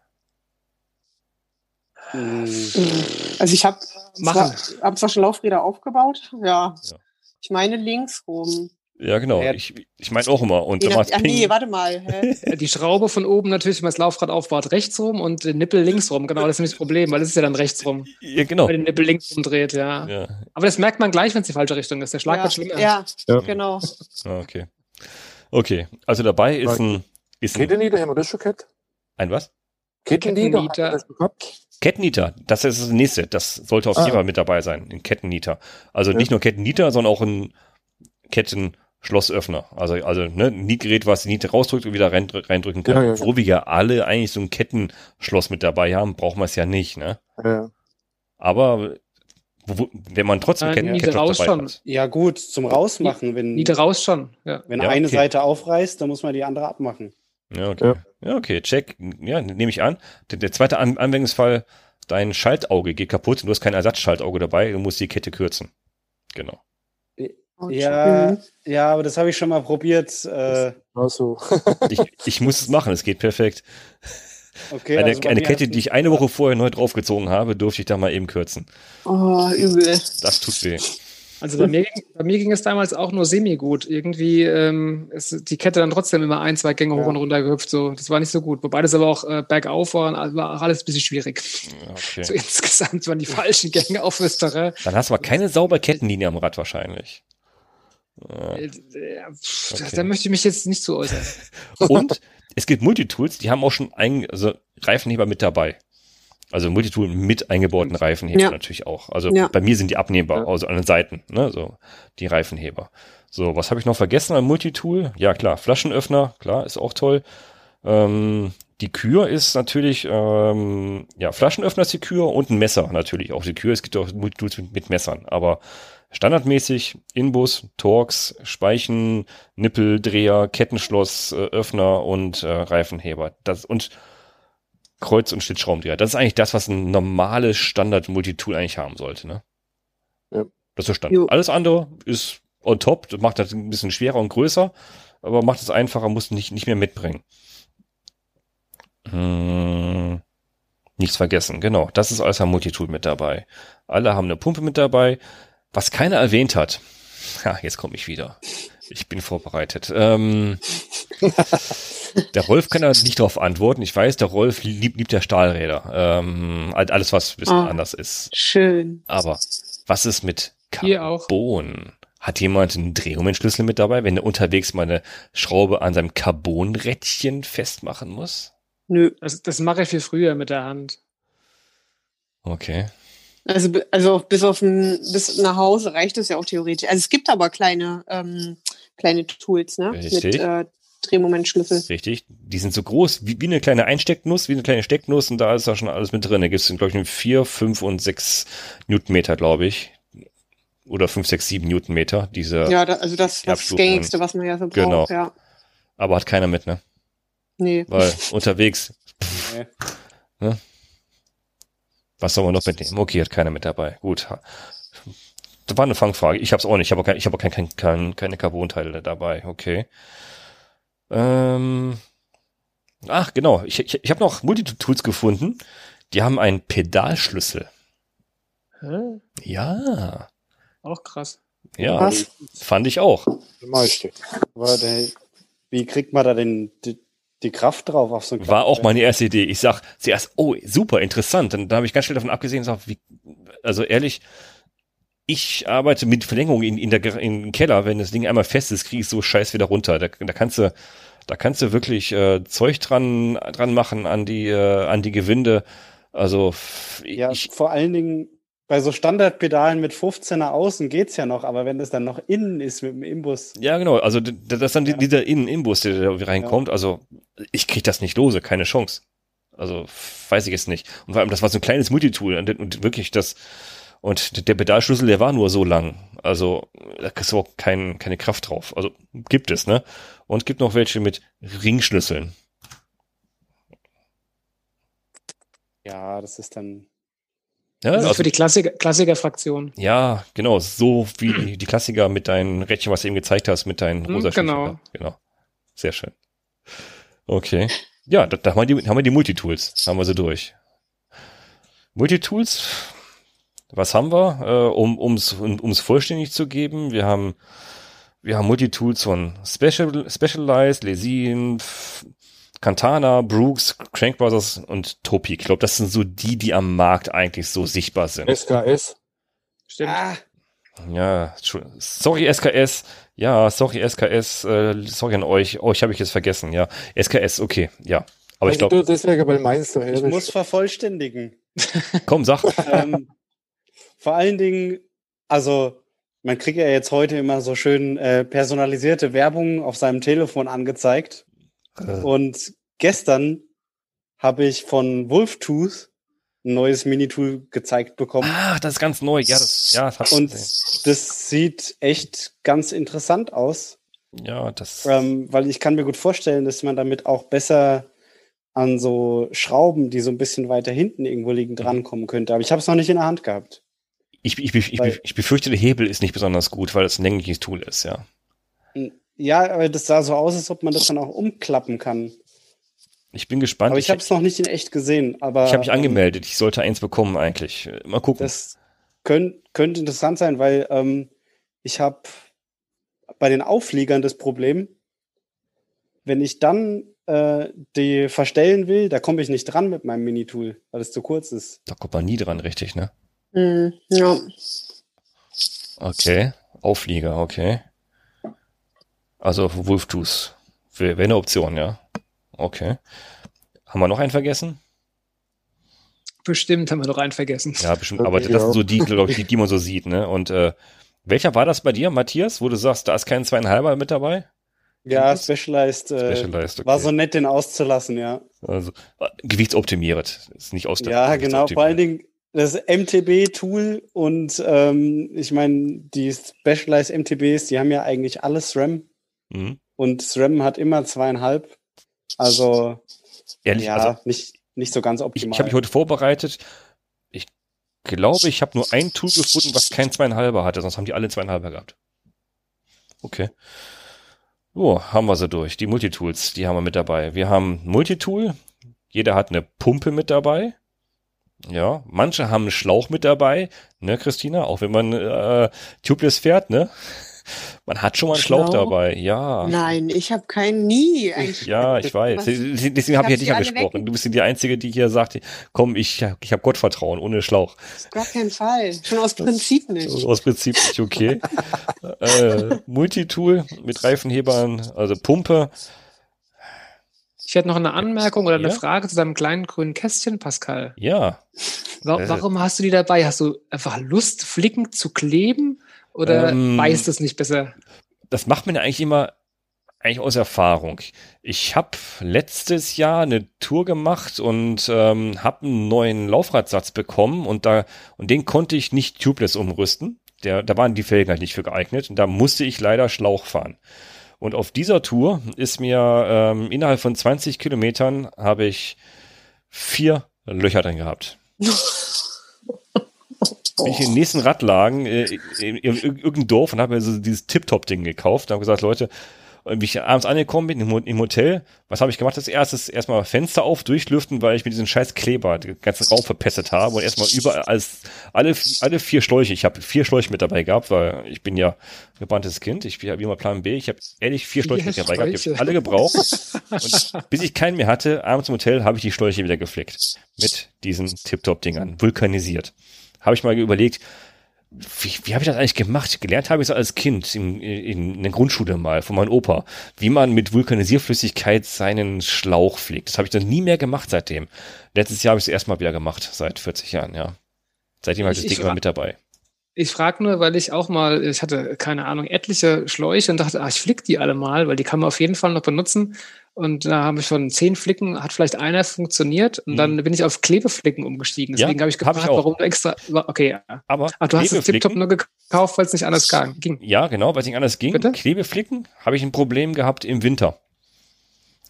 Also ich habe zwar, hab zwar schon Laufräder aufgebaut, ja. ja. Ich meine links rum. Ja, genau. Ja. Ich, ich meine auch immer. Und nach, ach nee, warte mal. Die Schraube von oben natürlich, wenn man das Laufrad aufbaut, rechts rum und den Nippel links rum. Genau, das ist nämlich das Problem, weil es ist ja dann rechts rum. Ja, genau. Weil den Nippel links rumdreht, ja. ja. Aber das merkt man gleich, wenn es die falsche Richtung ist. Der Schlag ja. wird schlimmer. Ja, ja. genau. Ah, okay. Okay, also dabei ist ein. Ist ein Kettennieter haben wir das schon gehabt? Ein was? Kettennieter. Kettennieter, das ist das nächste. Das sollte auf ah. jeden Fall mit dabei sein. Ein Kettennieter. Also nicht nur Kettennieter, sondern auch ein Ketten. Schlossöffner. Also, also ne, ein Nietgerät, was die Niete rausdrückt und wieder rein, reindrücken kann. Ja, ja, Wo wir ja alle eigentlich so ein Kettenschloss mit dabei haben, brauchen wir es ja nicht. Ne? Ja. Aber wo, wenn man trotzdem äh, Ketten, Niete raus schon. Hat. Ja gut, zum Rausmachen. Wenn, Niete raus schon. Ja. Wenn eine okay. Seite aufreißt, dann muss man die andere abmachen. Ja, okay. Ja, okay, check. Ja, nehme ich an. Der, der zweite an Anwendungsfall, dein Schaltauge geht kaputt und du hast kein Ersatzschaltauge dabei, du musst die Kette kürzen. Genau. Ja, ja, aber das habe ich schon mal probiert. Äh. Also. ich, ich muss es machen, es geht perfekt. [LAUGHS] Okay, eine, also eine Kette, die ich eine Woche vorher neu draufgezogen habe, durfte ich da mal eben kürzen. Oh, übel. Das tut weh. Also bei mir, bei mir ging es damals auch nur semi-gut. Irgendwie ähm, ist die Kette dann trotzdem immer ein, zwei Gänge hoch und runter gehüpft. So. Das war nicht so gut. Wobei das aber auch äh, bergauf war, war auch alles ein bisschen schwierig. Okay. So [LAUGHS] insgesamt waren die falschen Gänge auf Österreich. Dann hast du aber keine saubere Kettenlinie am Rad wahrscheinlich. Äh, äh okay. Da möchte ich mich jetzt nicht zu äußern. [LAUGHS] Und es gibt Multitools, die haben auch schon ein, also Reifenheber mit dabei. Also Multitool mit eingebauten Reifenheber ja. natürlich auch. Also ja. bei mir sind die abnehmbar, ja. also an den Seiten, ne, so die Reifenheber. So, was habe ich noch vergessen am Multitool? Ja klar, Flaschenöffner, klar, ist auch toll. Ähm, die Kür ist natürlich, ähm, ja, Flaschenöffner ist die Kür und ein Messer natürlich auch die Kür. Es gibt auch Multitools mit, mit Messern, aber Standardmäßig Inbus, Torx, Speichen, Nippeldreher, Kettenschloss, äh, Öffner und äh, Reifenheber. Das und Kreuz- und Schlitzschraubendreher. Das ist eigentlich das, was ein normales Standard-Multitool eigentlich haben sollte, ne? Ja. Das ist Standard. Jo. Alles andere ist on top, das macht das ein bisschen schwerer und größer, aber macht es einfacher, muss nicht, nicht mehr mitbringen. Hm, nichts vergessen, genau. Das ist alles ein Multitool mit dabei. Alle haben eine Pumpe mit dabei. Was keiner erwähnt hat, ja, jetzt komme ich wieder. Ich bin vorbereitet. Ähm, der Rolf kann da nicht darauf antworten. Ich weiß, der Rolf liebt, liebt der Stahlräder. Ähm, alles, was ein bisschen oh, anders ist. Schön. Aber was ist mit Carbon? Hat jemand einen Drehmomentschlüssel mit dabei, wenn er unterwegs mal eine Schraube an seinem Carbonrädchen festmachen muss? Nö. Das, das mache ich viel früher mit der Hand. Okay. Also, also bis auf ein, bis nach Hause reicht es ja auch theoretisch. Also es gibt aber kleine, ähm, kleine Tools, ne? Richtig. Mit äh, Drehmomentschlüssel. Richtig. Die sind so groß wie, wie eine kleine Einstecknuss, wie eine kleine Stecknuss und da ist da schon alles mit drin. Da gibt es, glaube ich, vier, fünf und sechs Newtonmeter, glaube ich. Oder fünf, sechs, sieben Newtonmeter. Diese ja, da, also das, das gängigste, was man ja so braucht, genau. ja. Aber hat keiner mit, ne? Nee. Weil unterwegs. Pff, [LAUGHS] nee. Ne? Was soll man noch mitnehmen? Okay, hat keiner mit dabei. Gut. Das war eine Fangfrage. Ich habe es auch nicht. Ich habe kein, ich hab auch kein, kein, kein, keine Carbon-Teile dabei. Okay. Ähm, ach, genau. Ich, ich, ich habe noch Multitools gefunden. Die haben einen Pedalschlüssel. Hä? Ja. Auch krass. Ja, Was? fand ich auch. Wie kriegt man da den, die Kraft drauf auf so ein War auch meine erste Idee. Ich sag zuerst, oh, super, interessant. Dann habe ich ganz schnell davon abgesehen und sag, wie, also ehrlich, ich arbeite mit Verlängerung in, in der in den Keller, wenn das Ding einmal fest ist, kriege ich so scheiß wieder runter. Da, da kannst du, da kannst du wirklich äh, Zeug dran dran machen an die äh, an die Gewinde. Also ja, ich, vor allen Dingen bei so Standardpedalen mit 15er Außen geht's ja noch, aber wenn das dann noch innen ist mit dem Imbus. Ja, genau. Also das ist dann ja. dieser Innen-Imbus, der da reinkommt. Ja. Also ich krieg das nicht lose, keine Chance. Also weiß ich jetzt nicht. Und vor allem, das war so ein kleines Multitool und, wirklich das und der Pedalschlüssel, der war nur so lang. Also da ist auch kein, keine Kraft drauf. Also gibt es, ne? Und gibt noch welche mit Ringschlüsseln. Ja, das ist dann ja, also, für die Klassiker, Klassiker-Fraktion. Ja, genau. So wie die Klassiker mit deinen Rädchen, was du eben gezeigt hast, mit deinen hm, rosa Genau. Genau. Sehr schön. Okay. Ja, da, da haben, wir die, haben wir die Multitools. Haben wir sie durch. Multitools, was haben wir, äh, um ums ums vollständig zu geben? Wir haben ja, Multitools von Special, Specialized, Lesin, Cantana, Brooks, Crank Brothers und Topi. Ich glaube, das sind so die, die am Markt eigentlich so sichtbar sind. SKS. Stimmt. Ah. Ja, sorry SKS. Ja, sorry SKS. Äh, sorry an euch. Euch habe ich jetzt vergessen. Ja, SKS, okay. Ja, aber ich glaube. Deswegen, weil meinst du, ich muss vervollständigen. Komm, sag. [LAUGHS] ähm, vor allen Dingen, also man kriegt ja jetzt heute immer so schön äh, personalisierte Werbung auf seinem Telefon angezeigt. Äh. Und gestern habe ich von Wolftooth ein neues Minitool gezeigt bekommen. Ah, das ist ganz neu. Ja, das, ja, das Und das sieht echt ganz interessant aus. Ja, das. Ähm, weil ich kann mir gut vorstellen, dass man damit auch besser an so Schrauben, die so ein bisschen weiter hinten irgendwo liegen, mhm. drankommen könnte. Aber ich habe es noch nicht in der Hand gehabt. Ich, ich, ich, ich, befürchte, der Hebel ist nicht besonders gut, weil es ein längliches Tool ist, ja. Ja, aber das sah so aus, als ob man das dann auch umklappen kann. Ich bin gespannt. Aber ich, habe es noch nicht in echt gesehen. Aber ich habe mich angemeldet. Ich sollte eins bekommen eigentlich. Mal gucken. Das könnte könnt interessant sein, weil ähm, ich habe bei den Aufliegern das Problem, wenn ich dann äh, die verstellen will, da komme ich nicht dran mit meinem Minitool, weil es zu kurz ist. Da kommt man nie dran, richtig, ne? Mm, ja. Okay. Auflieger, okay. Also Wolftooth. Wäre eine Option, ja. Okay. Haben wir noch einen vergessen? Bestimmt haben wir noch einen vergessen. Ja, bestimmt. Aber das sind so die, glaube ich, die, die man so sieht, ne? Und äh, welcher war das bei dir, Matthias, wo du sagst, da ist kein zweieinhalber mit dabei? Ja, Specialized, äh, Specialized okay. war so nett, den auszulassen, ja. Also, gewichtsoptimiert, ist nicht aus der Ja, genau, vor allen Dingen das MTB-Tool und ähm, ich meine, die Specialized MTBs, die haben ja eigentlich alles SRAM. Mhm. Und SRAM hat immer zweieinhalb. Also, Ehrlich, ja, also, nicht, nicht so ganz optimal. Ich, ich habe mich heute vorbereitet. Ich glaube, ich habe nur ein Tool gefunden, was kein zweieinhalber hatte, sonst haben die alle zweieinhalber gehabt. Okay. So, haben wir sie durch. Die Multitools, die haben wir mit dabei. Wir haben Multitool. Jeder hat eine Pumpe mit dabei. Ja, manche haben einen Schlauch mit dabei, ne, Christina? Auch wenn man äh, tubeless fährt, ne? Man hat schon mal einen Schlauch, Schlauch dabei, ja. Nein, ich habe keinen nie. [LAUGHS] Ich, ja, ich weiß. Deswegen habe ich ja dich angesprochen. Du bist die Einzige, die hier sagt, komm, ich, ich habe Gottvertrauen ohne Schlauch. Auf gar keinen Fall. Schon aus Prinzip nicht. Aus Prinzip nicht, okay. [LAUGHS] äh, Multitool mit Reifenhebern, also Pumpe. Ich hätte noch eine Anmerkung oder eine ja? Frage zu deinem kleinen grünen Kästchen, Pascal. Ja. Warum äh. hast du die dabei? Hast du einfach Lust, Flicken zu kleben? Oder ähm, weiß das nicht besser? Das macht man ja eigentlich immer eigentlich aus Erfahrung. Ich habe letztes Jahr eine Tour gemacht und ähm, habe einen neuen Laufradsatz bekommen und da und den konnte ich nicht tubeless umrüsten. Der, da waren die Felgen halt nicht für geeignet und da musste ich leider Schlauch fahren. Und auf dieser Tour ist mir ähm, innerhalb von 20 Kilometern habe ich vier Löcher drin gehabt. [LAUGHS] bin ich in den nächsten Radlagen äh, in, in, in irgendeinem Dorf und habe mir so dieses Tip-Top-Ding gekauft. Und habe gesagt, Leute, wie ich abends angekommen bin im, im Hotel, was habe ich gemacht? Als erstes? Erstmal Fenster auf, durchlüften, weil ich mit diesem scheiß Kleber den ganzen Raum verpestet habe und erstmal überall alles, alle, alle vier Schläuche, ich habe vier Schläuche mit dabei gehabt, weil ich bin ja gebranntes Kind, ich habe immer Plan B, ich habe ehrlich vier Schläuche mit dabei gehabt, ich habe alle gebraucht. Und bis ich keinen mehr hatte, abends im Hotel habe ich die Schläuche wieder geflickt mit diesen Tip-Top-Dingern, vulkanisiert habe ich mal überlegt, wie, wie habe ich das eigentlich gemacht? Gelernt habe ich es als Kind in, in, in der Grundschule mal von meinem Opa, wie man mit Vulkanisierflüssigkeit seinen Schlauch fliegt. Das habe ich dann nie mehr gemacht seitdem. Letztes Jahr habe ich es erstmal wieder gemacht, seit 40 Jahren, ja. Seitdem habe ich das Ding immer mit dabei. Ich frage nur, weil ich auch mal, ich hatte keine Ahnung, etliche Schläuche und dachte, ach, ich flick die alle mal, weil die kann man auf jeden Fall noch benutzen. Und da habe ich von zehn Flicken, hat vielleicht einer funktioniert und mhm. dann bin ich auf Klebeflicken umgestiegen. Deswegen ja, habe ich gefragt, hab ich warum du extra. Okay, ja. Aber Ach, du hast das Tiptop nur gekauft, weil es nicht anders ging. Ja, genau, weil es nicht anders ging. Bitte? Klebeflicken habe ich ein Problem gehabt im Winter.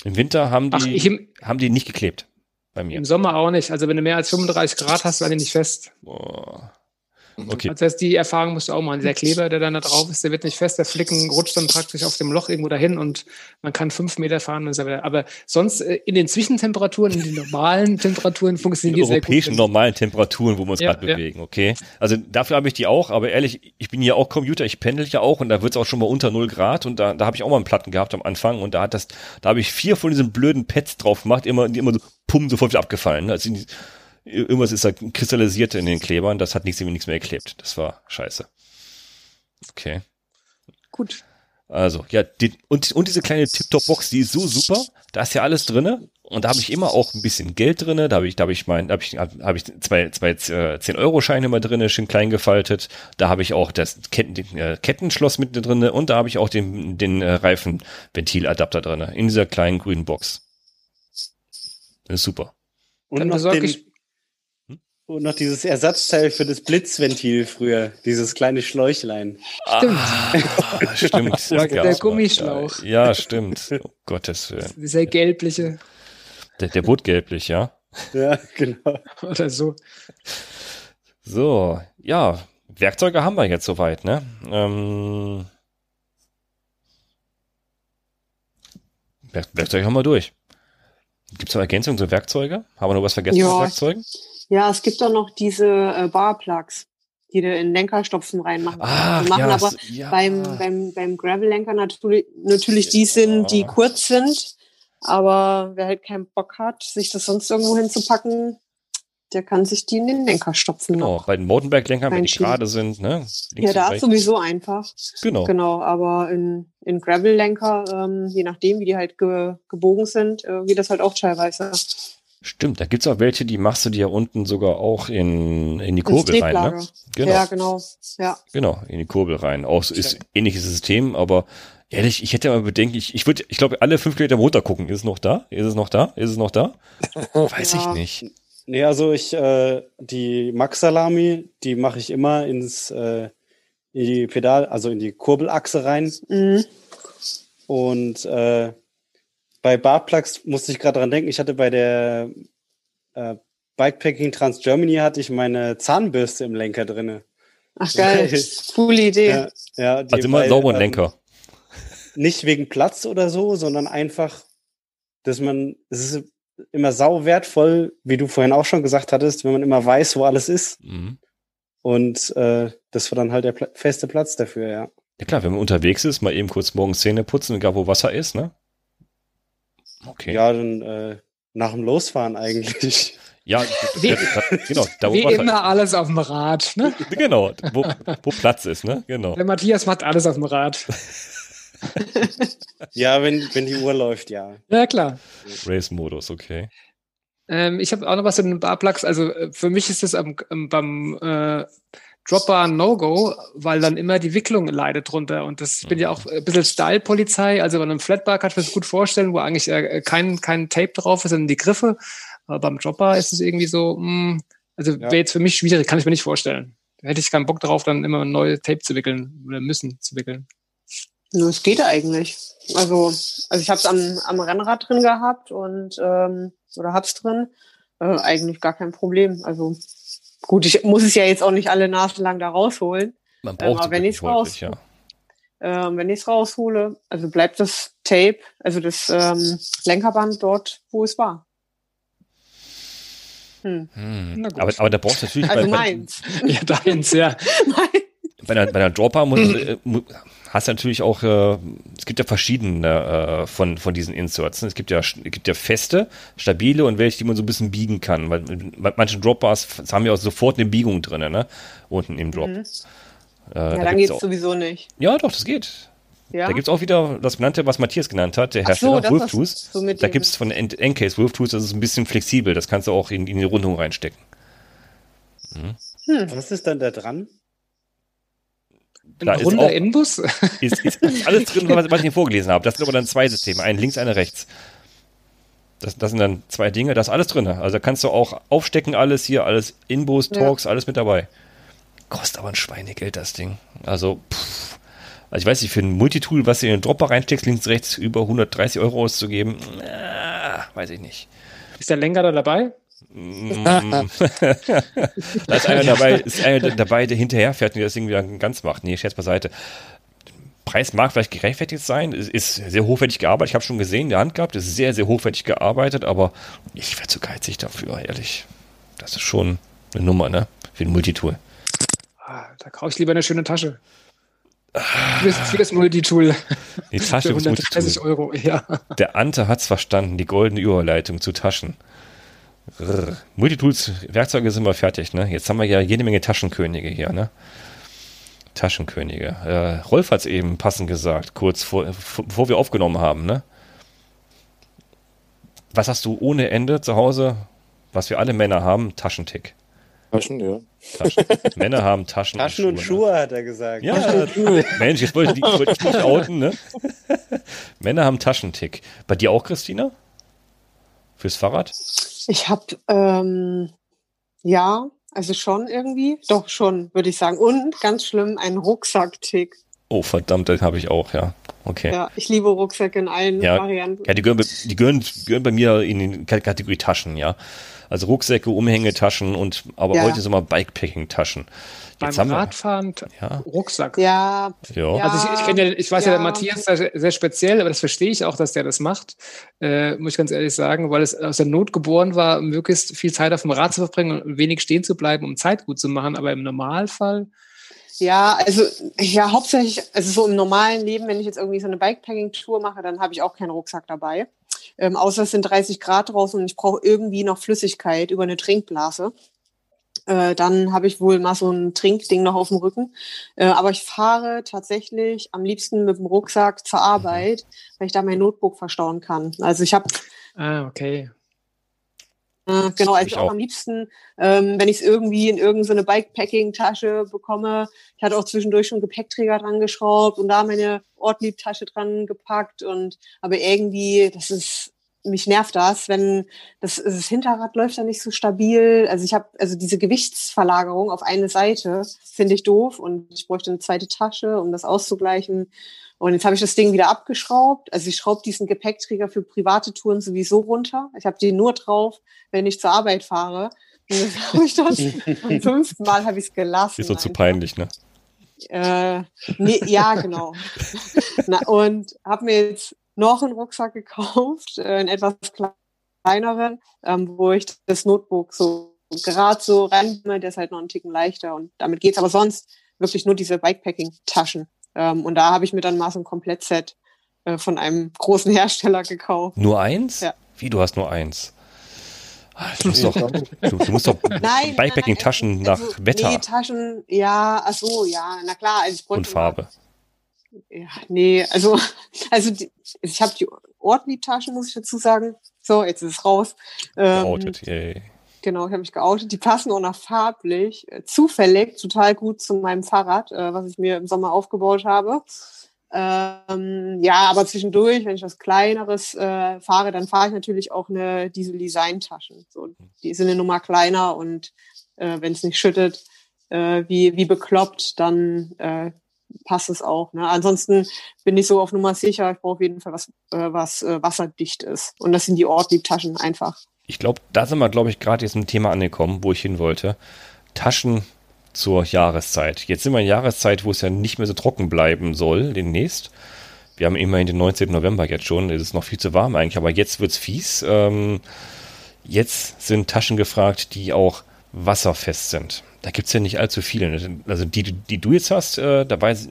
Im Winter haben die, Ach, ich, haben die nicht geklebt bei mir. Im Sommer auch nicht. Also wenn du mehr als 35 Grad hast, werden die nicht fest. Boah. Okay. Das heißt, die Erfahrung musst du auch machen. Der Kleber, der dann da drauf ist, der wird nicht fest, der Flicken rutscht dann praktisch auf dem Loch irgendwo dahin und man kann fünf Meter fahren. Und so weiter. Aber sonst äh, in den Zwischentemperaturen, in den normalen Temperaturen funktioniert es europäischen normalen Temperaturen, wo wir uns ja, gerade ja. bewegen, okay? Also dafür habe ich die auch, aber ehrlich, ich bin ja auch Computer, ich pendel ja auch und da wird es auch schon mal unter 0 Grad und da, da habe ich auch mal einen Platten gehabt am Anfang und da hat das, da habe ich vier von diesen blöden Pads drauf gemacht, immer, die immer so pum, sofort wieder abgefallen. Also die, irgendwas ist da kristallisiert in den Klebern, das hat nichts, nichts mehr geklebt. Das war scheiße. Okay. Gut. Also, ja, die, und, und diese kleine Tip-Top-Box, die ist so super. Da ist ja alles drinne. Und da habe ich immer auch ein bisschen Geld drinne. Da habe ich, da habe ich mein, da habe ich, hab ich zwei, zwei äh, 10-Euro-Scheine immer drinne, schön klein gefaltet. Da habe ich auch das Ketten, den, äh, Kettenschloss mit drinne und da habe ich auch den, den äh, Reifenventiladapter drinne. In dieser kleinen grünen Box. Das ist super. Und Dann noch den, ich und noch dieses Ersatzteil für das Blitzventil früher, dieses kleine Schläuchlein. Stimmt. Ah, stimmt. [LAUGHS] Ja, der Gummischlauch. Ja, ja, stimmt. Oh, Gottes Willen. Dieser gelbliche. Der, der wurde gelblich, ja? Ja, genau. Oder so. So, ja, Werkzeuge haben wir jetzt soweit, ne? Ähm, Werkzeuge haben wir durch. Gibt es noch Ergänzungen zu Werkzeuge? Haben wir noch was vergessen ja. mit Werkzeugen? Ja, es gibt auch noch diese äh, Barplugs, die du in Lenkerstopfen reinmachen ah, machen. Ja, aber ja. beim, beim, beim Gravel-Lenker natürlich, natürlich die sind, die kurz sind. Aber wer halt keinen Bock hat, sich das sonst irgendwo hinzupacken, der kann sich die in den Lenker stopfen. Genau, bei den Mountainbike-Lenkern, wenn die gerade sind, ne? ja, da ist sowieso einfach. Genau. Genau, aber in, in Gravel-Lenker, ähm, je nachdem, wie die halt ge, gebogen sind, äh, geht das halt auch teilweise. Stimmt, da gibt's auch welche, die machst du dir unten sogar auch in, in die Kurbel rein. Ne? Genau. Ja, genau. Ja. Genau, in die Kurbel rein. Auch so ist ähnliches System, aber ehrlich, ich hätte mal bedenken, ich, ich würde, ich glaube, alle fünf Kilometer runter gucken. Ist es noch da? Ist es noch da? Ist es noch da? [LAUGHS] Weiß ja. ich nicht. Nee, also ich, äh, die Max Salami, die mache ich immer ins, äh, in die Pedal, also in die Kurbelachse rein. Mhm. Und äh, bei Barplugs musste ich gerade dran denken, ich hatte bei der äh, Bikepacking Trans Germany hatte ich meine Zahnbürste im Lenker drinne. Ach geil, [LAUGHS] coole Idee. Ja, ja, also immer sauberen ähm, Lenker. Nicht wegen Platz oder so, sondern einfach, dass man, es ist immer sau wertvoll, wie du vorhin auch schon gesagt hattest, wenn man immer weiß, wo alles ist. Mhm. Und äh, das war dann halt der Pla feste Platz dafür, ja. Ja klar, wenn man unterwegs ist, mal eben kurz morgens Zähne putzen, egal wo Wasser ist, ne? Okay. Ja, dann äh, nach dem Losfahren eigentlich. Ja, wie, genau. Da, wie immer alles auf dem Rad. Ne? Genau, wo, wo Platz ist, ne? Genau. Der Matthias macht alles auf dem Rad. [LAUGHS] ja, wenn, wenn die Uhr läuft, ja. Ja, klar. Race-Modus, okay. Ähm, ich habe auch noch was zu den Barplugs. Also äh, für mich ist das am, am, beim äh, Dropper No-Go, weil dann immer die Wicklung leidet drunter. Und das, ich bin ja auch ein bisschen Style-Polizei, also bei einem Flatbar kann ich mir das gut vorstellen, wo eigentlich äh, kein, kein Tape drauf ist, sondern die Griffe. Aber beim Dropper ist es irgendwie so, mh, hm, also ja. wäre jetzt für mich schwierig, kann ich mir nicht vorstellen. Da hätte ich keinen Bock drauf, dann immer neue Tape zu wickeln oder müssen zu wickeln. Es geht eigentlich. Also, also ich habe es am, am Rennrad drin gehabt und ähm, oder hab's drin. Äh, eigentlich gar kein Problem. Also Gut, ich muss es ja jetzt auch nicht alle Nasen lang da rausholen. Man braucht ähm, aber wenn ich es raus, ja. ähm, wenn ich es raushole, also bleibt das Tape, also das ähm, Lenkerband dort, wo es war. Hm. Hm. Aber, aber da brauchst du natürlich also bei, meins. [LAUGHS] ja, deins, ja. [LAUGHS] bei, einer, bei einer Dropper muss, [LAUGHS] äh, hast du natürlich auch, äh, es gibt ja verschiedene äh, von, von diesen Inserts. Es gibt ja, es gibt ja feste, stabile und welche, die man so ein bisschen biegen kann. Weil, weil manche Dropbars haben ja auch sofort eine Biegung drin, ne? Unten im Drop. Mhm. Äh, ja, da dann geht's auch, sowieso nicht. Ja, doch, das geht. Ja. Da gibt's auch wieder das genannte, was Matthias genannt hat, der Hersteller so, Wolftooth. So da gibt's von Encase Wolftooth, das ist ein bisschen flexibel. Das kannst du auch in, in die Rundung reinstecken. Mhm. Hm. Was ist dann da dran? Ein Klar, runder Inbus? [LAUGHS] Ist, ist, ist, alles drin, was, was ich hier vorgelesen habe. Das sind aber dann zwei Systeme, ein links, eine rechts. Das, das sind dann zwei Dinge, da ist alles drin. Also da kannst du auch aufstecken, alles hier, alles Inbus, Talks, ja. alles mit dabei. Kostet aber ein Schweinegeld, das Ding. Also, pff. Also ich weiß nicht, für ein Multitool, was du in den Dropper reinsteckst, links, rechts, über 130 Euro auszugeben, äh, weiß ich nicht. Ist der Lenker da dabei? Da ist einer dabei, ist einer dabei, der hinterher fährt und das Ding wieder ganz macht. Nee, Scherz beiseite. Preis mag vielleicht gerechtfertigt sein, es ist sehr hochwertig gearbeitet. Ich habe schon gesehen, in der Hand gehabt, ist sehr, sehr hochwertig gearbeitet, aber ich wäre zu geizig dafür, ehrlich. Das ist schon eine Nummer, ne? Für ein Multitool. Ah, da kaufe ich lieber eine schöne Tasche. Für das, für das Multitool. Die Tasche für 130 Euro, ja. Der Ante hat es verstanden, die goldene Überleitung zu Taschen. Rrr. Multitools, Werkzeuge sind wir fertig, ne? Jetzt haben wir ja jede Menge Taschenkönige hier, ne? Taschenkönige. Äh, Rolf hat es eben passend gesagt, kurz vor, bevor wir aufgenommen haben, ne? Was hast du ohne Ende zu Hause? Was wir alle Männer haben, Taschentick. Taschen, ja. Taschen. Männer haben Taschen, Taschen und Schuhe, und Schuhe hat er gesagt. Ja, Mensch, jetzt wollte ich, wollte ich nicht outen, ne? Männer haben Taschentick. Bei dir auch, Christina? Fürs Fahrrad? Ich habe, ähm, ja, also schon irgendwie. Doch schon, würde ich sagen. Und ganz schlimm, ein Rucksacktick. Oh, verdammt, den habe ich auch, ja. Okay. Ja, ich liebe Rucksäcke in allen ja, Varianten. Ja, die gehören, die gehören, gehören bei mir in die Kategorie Taschen, ja. Also Rucksäcke, Umhängetaschen und aber ja. heute sind wir Bikepacking-Taschen. Beim haben Radfahren, ja. Rucksack. Ja. ja. Also ich, ich kenne ja, ich weiß ja, ja der Matthias sehr, sehr speziell, aber das verstehe ich auch, dass der das macht, äh, muss ich ganz ehrlich sagen, weil es aus der Not geboren war, möglichst viel Zeit auf dem Rad zu verbringen und wenig stehen zu bleiben, um Zeit gut zu machen. Aber im Normalfall ja, also ja, hauptsächlich, also so im normalen Leben, wenn ich jetzt irgendwie so eine Bikepacking-Tour mache, dann habe ich auch keinen Rucksack dabei. Ähm, außer es sind 30 Grad draußen und ich brauche irgendwie noch Flüssigkeit über eine Trinkblase. Äh, dann habe ich wohl mal so ein Trinkding noch auf dem Rücken. Äh, aber ich fahre tatsächlich am liebsten mit dem Rucksack zur Arbeit, weil ich da mein Notebook verstauen kann. Also ich habe. Ah, okay. Äh, genau, also ich auch, auch, am liebsten, ähm, wenn ich es irgendwie in irgendeine Bikepacking-Tasche bekomme. Ich hatte auch zwischendurch schon Gepäckträger dran geschraubt und da meine Ortliebtasche dran gepackt und aber irgendwie, das ist mich nervt das, wenn das, das Hinterrad läuft da nicht so stabil. Also ich habe also diese Gewichtsverlagerung auf eine Seite finde ich doof und ich bräuchte eine zweite Tasche, um das auszugleichen. Und jetzt habe ich das Ding wieder abgeschraubt. Also ich schraube diesen Gepäckträger für private Touren sowieso runter. Ich habe den nur drauf, wenn ich zur Arbeit fahre. Und jetzt [LAUGHS] habe ich das [LAUGHS] am fünften Mal habe ich es gelassen. Ist so zu peinlich, ne? Äh, nee, ja, genau. [LAUGHS] Na, und habe mir jetzt noch einen Rucksack gekauft, äh, einen etwas kleineren, ähm, wo ich das Notebook so gerade so reinkomme, der ist halt noch einen Ticken leichter und damit geht's. Aber sonst wirklich nur diese Bikepacking-Taschen. Ähm, und da habe ich mir dann mal so ein Komplettset äh, von einem großen Hersteller gekauft. Nur eins? Ja. Wie, du hast nur eins? Ah, du musst doch, du, du musst doch [LAUGHS] Bikepacking-Taschen also, nach Wetter. Nee, Taschen, ja, ach so, ja, na klar. Also ich Und Farbe. Mal, ja, nee, also, [LAUGHS] also die, ich habe die Ortliebtaschen, muss ich dazu sagen. So, jetzt ist es raus. Ähm, geoutet, yay. Genau, ich habe mich geoutet. Die passen auch noch farblich, äh, zufällig, total gut zu meinem Fahrrad, äh, was ich mir im Sommer aufgebaut habe. Ähm, ja, aber zwischendurch, wenn ich was Kleineres äh, fahre, dann fahre ich natürlich auch eine Diesel-Design-Taschen. So, die sind eine Nummer kleiner und äh, wenn es nicht schüttet, äh, wie, wie bekloppt, dann äh, passt es auch. Ne? Ansonsten bin ich so auf Nummer sicher, ich brauche auf jeden Fall was, äh, was äh, wasserdicht ist. Und das sind die Ortliebtaschen einfach. Ich glaube, da sind wir, glaube ich, gerade jetzt im Thema angekommen, wo ich hin wollte. Taschen zur Jahreszeit. Jetzt sind wir in Jahreszeit, wo es ja nicht mehr so trocken bleiben soll, demnächst. Wir haben immerhin den 19. November jetzt schon. Es ist noch viel zu warm eigentlich, aber jetzt wird es fies. Ähm, jetzt sind Taschen gefragt, die auch wasserfest sind da gibt es ja nicht allzu viele. Ne? Also die, die du jetzt hast, äh, da weiß,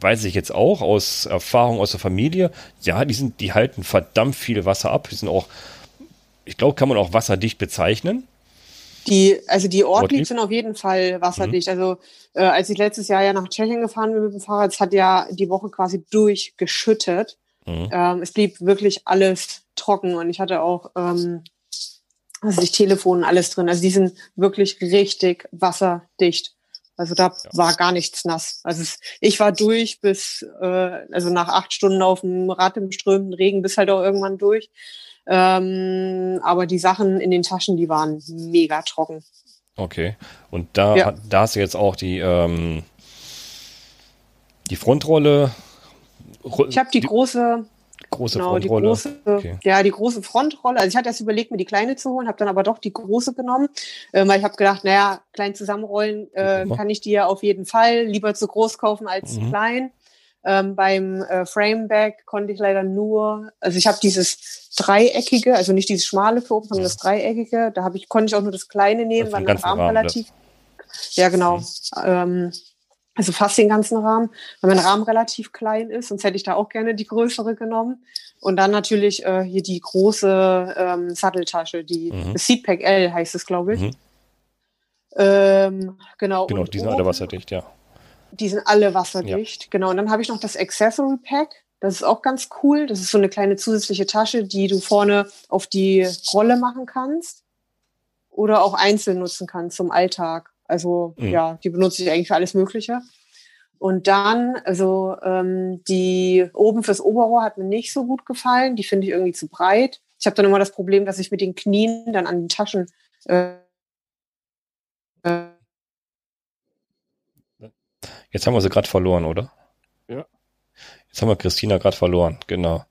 weiß ich jetzt auch aus Erfahrung aus der Familie, ja, die sind, die halten verdammt viel Wasser ab. Die sind auch, ich glaube, kann man auch wasserdicht bezeichnen. Die, also die Ortlieb sind auf jeden Fall wasserdicht. Mhm. Also äh, als ich letztes Jahr ja nach Tschechien gefahren bin mit dem Fahrrad, es hat ja die Woche quasi durchgeschüttet. Mhm. Ähm, es blieb wirklich alles trocken und ich hatte auch ähm, also sich Telefon alles drin. Also die sind wirklich richtig wasserdicht. Also da ja. war gar nichts nass. Also es, ich war durch bis, äh, also nach acht Stunden auf dem Rad im strömenden Regen bis halt auch irgendwann durch. Ähm, aber die Sachen in den Taschen, die waren mega trocken. Okay. Und da, ja. da hast du jetzt auch die, ähm, die Frontrolle. Ich habe die, die große Große genau, Frontrolle. Die große, okay. Ja, die große Frontrolle. Also ich hatte erst überlegt, mir die kleine zu holen, habe dann aber doch die große genommen, äh, weil ich habe gedacht, naja, klein zusammenrollen äh, kann ich die ja auf jeden Fall lieber zu groß kaufen als mhm. klein. Ähm, beim äh, Frameback konnte ich leider nur, also ich habe dieses dreieckige, also nicht dieses schmale für oben, sondern das dreieckige. Da habe ich konnte ich auch nur das kleine nehmen, weil mein Rahmen relativ. Das. Ja, genau. Mhm. Ähm, also fast den ganzen Rahmen, weil mein Rahmen relativ klein ist, sonst hätte ich da auch gerne die größere genommen. Und dann natürlich äh, hier die große ähm, Satteltasche, die mhm. Seatpack L heißt es, glaube ich. Mhm. Ähm, genau. Genau, die sind alle wasserdicht, ja. Die sind alle wasserdicht, ja. genau. Und dann habe ich noch das Accessory Pack. Das ist auch ganz cool. Das ist so eine kleine zusätzliche Tasche, die du vorne auf die Rolle machen kannst oder auch einzeln nutzen kannst zum Alltag. Also mhm. ja, die benutze ich eigentlich für alles Mögliche. Und dann, also ähm, die oben fürs Oberrohr hat mir nicht so gut gefallen. Die finde ich irgendwie zu breit. Ich habe dann immer das Problem, dass ich mit den Knien dann an den Taschen äh, äh Jetzt haben wir sie gerade verloren, oder? Ja. Jetzt haben wir Christina gerade verloren, genau.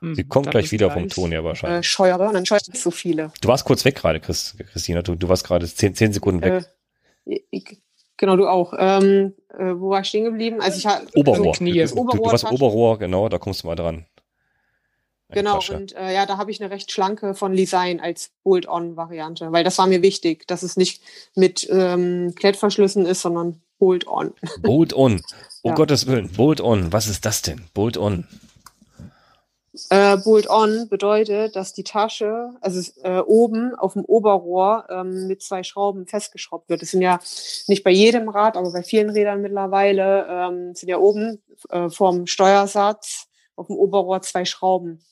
Hm, sie kommt gleich wieder vom Ton her wahrscheinlich. Äh, scheuere und dann scheuert so viele. Du warst kurz weg gerade, Christina. Du, du warst gerade zehn, zehn Sekunden weg. Äh, ich, genau, du auch. Ähm, äh, wo war ich stehen geblieben? Also ich hatte Oberrohr. Knie. Du, du, du warst Oberrohr, genau, da kommst du mal dran. genau, Tasche. und äh, ja, da habe ich eine recht schlanke von Design als Bolt-on-Variante, weil das war mir wichtig, dass es nicht mit ähm, Klettverschlüssen ist, sondern Bolt-on. Bolt-on. [LAUGHS] Um ja. Gottes Willen, Bolt-on. Was ist das denn? Bolt-on. Äh, Bolt-on bedeutet, dass die Tasche, also äh, oben auf dem Oberrohr ähm, mit zwei Schrauben festgeschraubt wird. Das sind ja nicht bei jedem Rad, aber bei vielen Rädern mittlerweile ähm, sind ja oben äh, vom Steuersatz auf dem Oberrohr zwei Schrauben.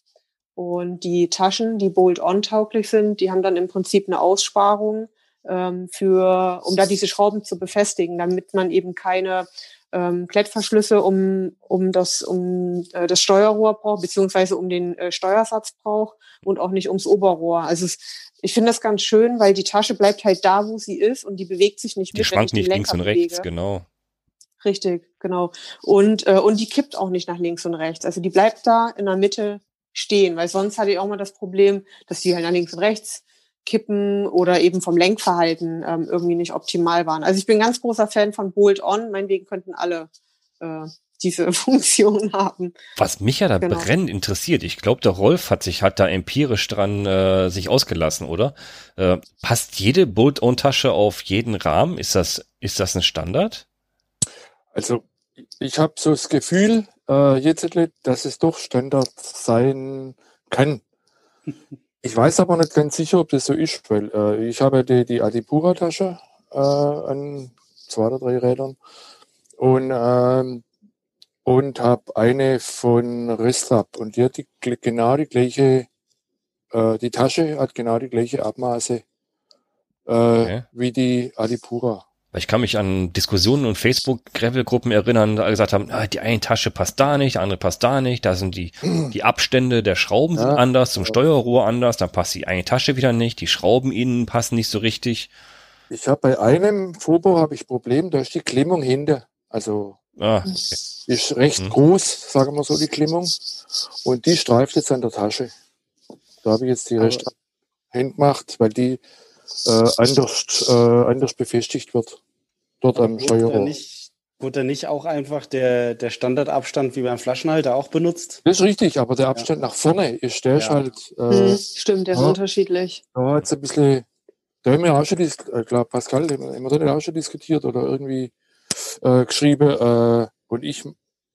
Und die Taschen, die Bolt-on tauglich sind, die haben dann im Prinzip eine Aussparung ähm, für, um da diese Schrauben zu befestigen, damit man eben keine ähm, Klettverschlüsse um, um, das, um äh, das Steuerrohr braucht, beziehungsweise um den äh, Steuersatz braucht und auch nicht ums Oberrohr. Also es, ich finde das ganz schön, weil die Tasche bleibt halt da, wo sie ist und die bewegt sich nicht die mit. Schwankt nicht links und rechts, bewege. genau. Richtig, genau. Und, äh, und die kippt auch nicht nach links und rechts. Also die bleibt da in der Mitte stehen, weil sonst hatte ich auch mal das Problem, dass die halt nach links und rechts Kippen oder eben vom Lenkverhalten ähm, irgendwie nicht optimal waren. Also ich bin ganz großer Fan von Bolt-On. Meinetwegen könnten alle äh, diese [LAUGHS] Funktion haben. Was mich ja da genau. brennend interessiert, ich glaube, der Rolf hat sich hat da empirisch dran äh, sich ausgelassen, oder? Äh, passt jede Bolt-On-Tasche auf jeden Rahmen? Ist das ist das ein Standard? Also ich habe so das Gefühl äh, jetzt, dass es doch Standard sein kann. [LAUGHS] Ich weiß aber nicht ganz sicher, ob das so ist, weil äh, ich habe die, die Adipura-Tasche äh, an zwei oder drei Rädern und, ähm, und habe eine von Restrap und die hat die, genau die gleiche, äh, die Tasche hat genau die gleiche Abmaße äh, okay. wie die Adipura. Weil ich kann mich an Diskussionen und Facebook-Gravel-Gruppen erinnern, da gesagt haben, ah, die eine Tasche passt da nicht, die andere passt da nicht, da sind die, die Abstände der Schrauben ja. sind anders, zum Steuerrohr anders, dann passt die eine Tasche wieder nicht, die Schrauben innen passen nicht so richtig. Ich habe bei einem Vorbau habe ich Problem, da ist die Klemmung hinter. Also ah, okay. ist recht hm. groß, sagen wir so, die Klemmung. Und die streift jetzt an der Tasche. Da habe ich jetzt die Rest hingemacht, weil die äh, anders, äh, anders befestigt wird. Dort am Steuerrohr. Wurde nicht auch einfach der, der Standardabstand wie beim Flaschenhalter auch benutzt? Das ist richtig, aber der Abstand ja. nach vorne ist, der ja. ist halt. Äh, hm, Stimmt, der ist ja, unterschiedlich. Da hat es ein bisschen, da haben wir auch schon, ich äh, glaube, Pascal, haben wir da auch schon diskutiert oder irgendwie äh, geschrieben. Äh, und ich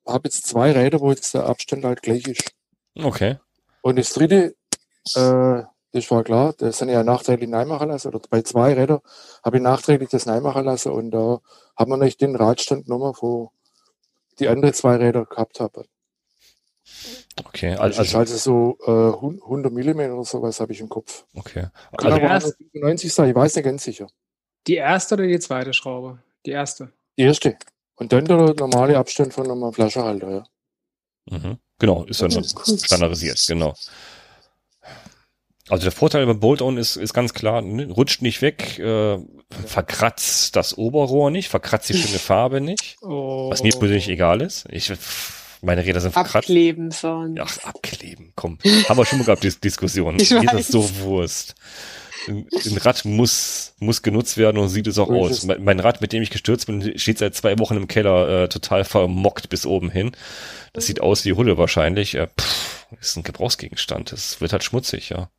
habe jetzt zwei Räder, wo jetzt der Abstand halt gleich ist. Okay. Und das dritte, äh, das war klar, das sind ja nachträglich neimachen lassen, oder bei zwei Rädern habe ich nachträglich das neimachen lassen und da haben wir nicht den Radstand genommen, wo die anderen zwei Räder gehabt haben. Okay, also, also, also so äh, 100 Millimeter oder sowas habe ich im Kopf. Okay. Kann also aber erst, 95 sein, ich weiß nicht ganz sicher. Die erste oder die zweite Schraube? Die erste. Die erste. Und dann der normale Abstand von einem Flaschenhalter, ja. Mhm. Genau, ist dann standardisiert, genau. Also der Vorteil beim Bolt-On ist, ist ganz klar, ne, rutscht nicht weg, äh, verkratzt das Oberrohr nicht, verkratzt die schöne Farbe nicht, oh. was mir persönlich egal ist. Ich, Meine Räder sind verkratzt. Abkleben sonst. Ach, abkleben, komm. Haben wir schon mal gehabt, die Diskussion. [LAUGHS] Ich Mir ist das so Wurst. Ein, ein Rad muss, muss genutzt werden und sieht es auch aus. Mein, mein, Rad, mit dem ich gestürzt bin, steht seit zwei Wochen im Keller äh, total vermockt bis oben hin. Das sieht aus wie Hulle wahrscheinlich. Äh, pff, ist ein Gebrauchsgegenstand. Es wird halt schmutzig, ja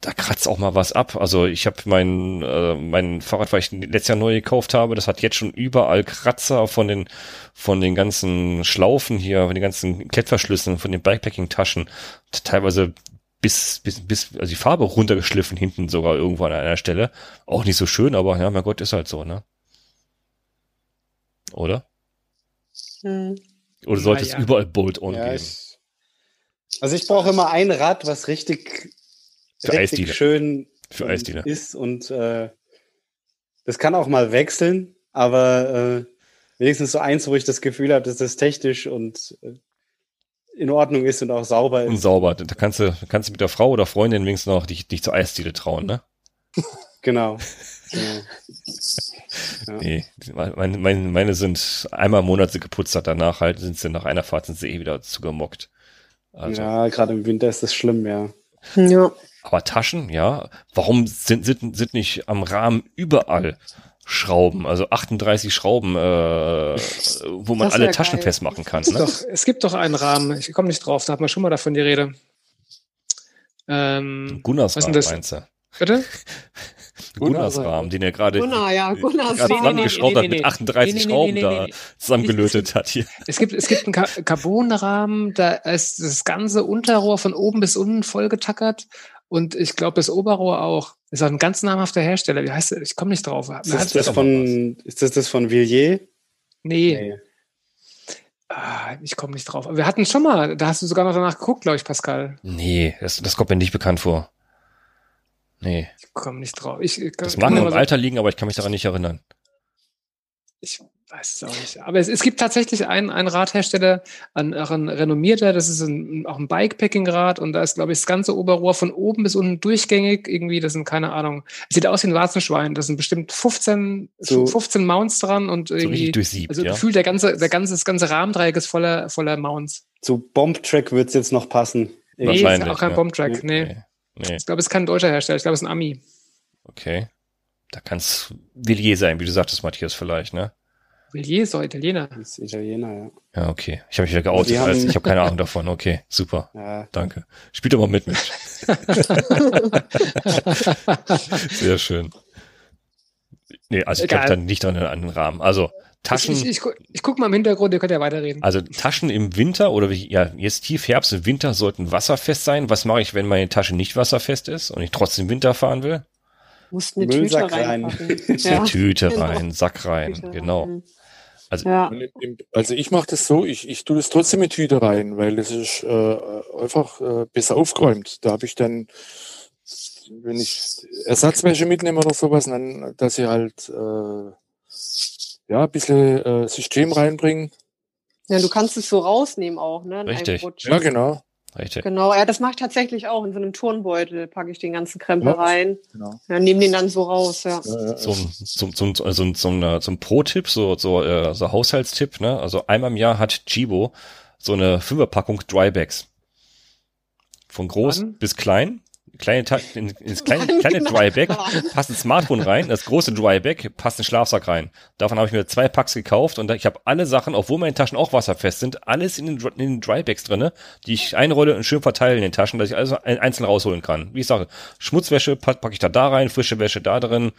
da kratzt auch mal was ab. Also ich habe mein äh, mein Fahrrad, weil ich letztes Jahr neu gekauft habe, das hat jetzt schon überall Kratzer von den von den ganzen Schlaufen hier, von den ganzen Klettverschlüssen, von den Bikepacking-Taschen, teilweise bis bis bis also die Farbe runtergeschliffen hinten sogar irgendwo an einer Stelle. Auch nicht so schön, aber ja, mein Gott, ist halt so, ne? Oder? Hm. Oder sollte ja, es überall Bolt-on ja, geben? Ich, also ich brauche immer ein Rad, was richtig für richtig schön für Eisdiele. ist und äh, das kann auch mal wechseln, aber äh, wenigstens so eins, wo ich das Gefühl habe, dass das technisch und äh, in Ordnung ist und auch sauber ist. Und sauber. Da kannst du, kannst du mit der Frau oder Freundin wenigstens noch dich, dich zur Eisdiele trauen, ne? genau. [LAUGHS] genau. Ja. Nee, meine, meine, meine sind einmal im Monat sie geputzt hat, danach halt sind sie nach einer Fahrt sind sie eh wieder zugemockt. Also. Ja, gerade im Winter ist das schlimm, ja. Ja. Aber Taschen, ja, warum sind, sind, sind nicht am Rahmen überall Schrauben, also 38 Schrauben, äh, wo man alle Taschen geil. festmachen kann. Ne? Doch, es gibt doch einen Rahmen, ich komme nicht drauf, da hat man schon mal davon die Rede. Ähm, Gunnars Rahmen, meinst du? Bitte? [LAUGHS] Gunnars Rahmen, den er gerade Gunnar, ja, Gunnars zusammengeschraubt hat, mit 38 Schrauben da zusammengelötet hat hier. [LAUGHS] Es gibt, es gibt einen Carbonrahmen, da ist das ganze Unterrohr von oben bis unten vollgetackert und ich glaube, das Oberrohr auch. Ist auch ein ganz namhafter Hersteller. Wie heißt der? Ich komme nicht drauf. Ist das, das von, ist das das von Villiers? Nee. nee. Ah, ich komme nicht drauf. Wir hatten schon mal, da hast du sogar noch danach geguckt, glaube ich, Pascal. Nee, das, das kommt mir nicht bekannt vor. Nee. Ich komme nicht drauf. Ich, ich, das mag nur im Alter liegen, aber ich kann mich daran nicht erinnern. Ich weiß es auch nicht. Aber es, es gibt tatsächlich einen, einen Radhersteller, ein, auch ein renommierter, das ist ein, auch ein Bikepacking-Rad und da ist, glaube ich, das ganze Oberrohr von oben bis unten durchgängig. Irgendwie, das sind keine Ahnung. Es sieht aus wie ein Warzenschwein. Das sind bestimmt 15, so, 15 Mounts dran und irgendwie. So durchsiebt, also ja? gefühlt der ganze, der ganze, das ganze Rahmendreieck ist voller, voller Mounts. Zu Bombtrack wird es jetzt noch passen. Nee, ist auch kein ja. Bombtrack. Nee. nee. nee. Ich glaube, es ist kein deutscher Hersteller. Ich glaube, es ist ein Ami. Okay. Da kann es Villiers sein, wie du sagtest, Matthias, vielleicht, ne? Villiers ist doch Italiener. Das ist Italiener, ja. Ja, okay. Ich habe mich wieder geoutet, als ich habe keine Ahnung davon. Okay, super. Ja. Danke. Spielt doch mal mit, Mensch. [LAUGHS] Sehr schön. Nee, also ich glaube dann nicht an den Rahmen. Also Taschen. Ich, ich, ich, ich guck mal im Hintergrund, ihr könnt ja weiterreden. Also Taschen im Winter oder wie, ja, jetzt tief Herbst und Winter sollten wasserfest sein. Was mache ich, wenn meine Tasche nicht wasserfest ist und ich trotzdem Winter fahren will? Musst eine Müllsack Tüte rein. [LAUGHS] ja. Eine Tüte rein, [LAUGHS] Sack rein, Tüte genau. Rein. Also, ja. also ich mache das so, ich, ich tue das trotzdem in Tüte rein, weil es ist äh, einfach äh, besser aufgeräumt. Da habe ich dann, wenn ich Ersatzwäsche mitnehme oder sowas, dann, dass ich halt äh, ja, ein bisschen äh, System reinbringen. Ja, du kannst es so rausnehmen auch, ne? Richtig. Ja, genau. Richtig. Genau, ja, das mache ich tatsächlich auch. In so einem Turnbeutel packe ich den ganzen Krempel ja, rein. Genau. Ja, nehme den dann so raus, ja. Zum, zum, zum, zum, zum, zum Pro-Tipp, so, so, äh, so Haushaltstipp, ne? Also einmal im Jahr hat Chibo so eine Fünferpackung Drybags. Von groß Wann? bis klein kleine in, ins kleine, kleine genau. Dryback passt ein Smartphone rein, das große Dryback passt ein Schlafsack rein. Davon habe ich mir zwei Packs gekauft und ich habe alle Sachen, obwohl meine Taschen auch wasserfest sind, alles in den, in den Drybacks drinne, die ich einrolle und schön verteile in den Taschen, dass ich alles einzeln rausholen kann. Wie ich sage, Schmutzwäsche packe pack ich da da rein, frische Wäsche da drin.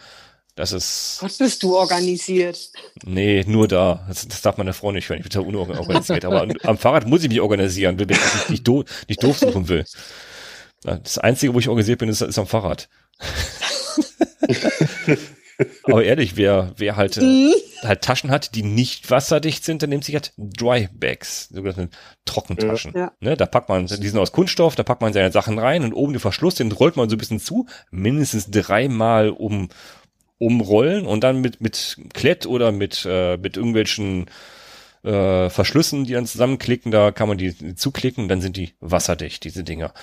Das ist. Was bist du organisiert? Nee, nur da. Das, das darf meine Frau nicht hören. Ich bin da unorganisiert. Aber am Fahrrad muss ich mich organisieren, wenn ich nicht, doof, nicht doof suchen will. Das Einzige, wo ich organisiert bin, ist, ist am Fahrrad. [LAUGHS] Aber ehrlich, wer, wer halt, äh, mhm. halt Taschen hat, die nicht wasserdicht sind, dann nimmt sich halt Dry Bags, sogenannte Trockentaschen. Ja. Ne, da packt man, die sind aus Kunststoff, da packt man seine Sachen rein und oben den Verschluss, den rollt man so ein bisschen zu, mindestens dreimal um, umrollen und dann mit, mit Klett oder mit, äh, mit irgendwelchen äh, Verschlüssen, die dann zusammenklicken, da kann man die zuklicken, dann sind die wasserdicht, diese Dinger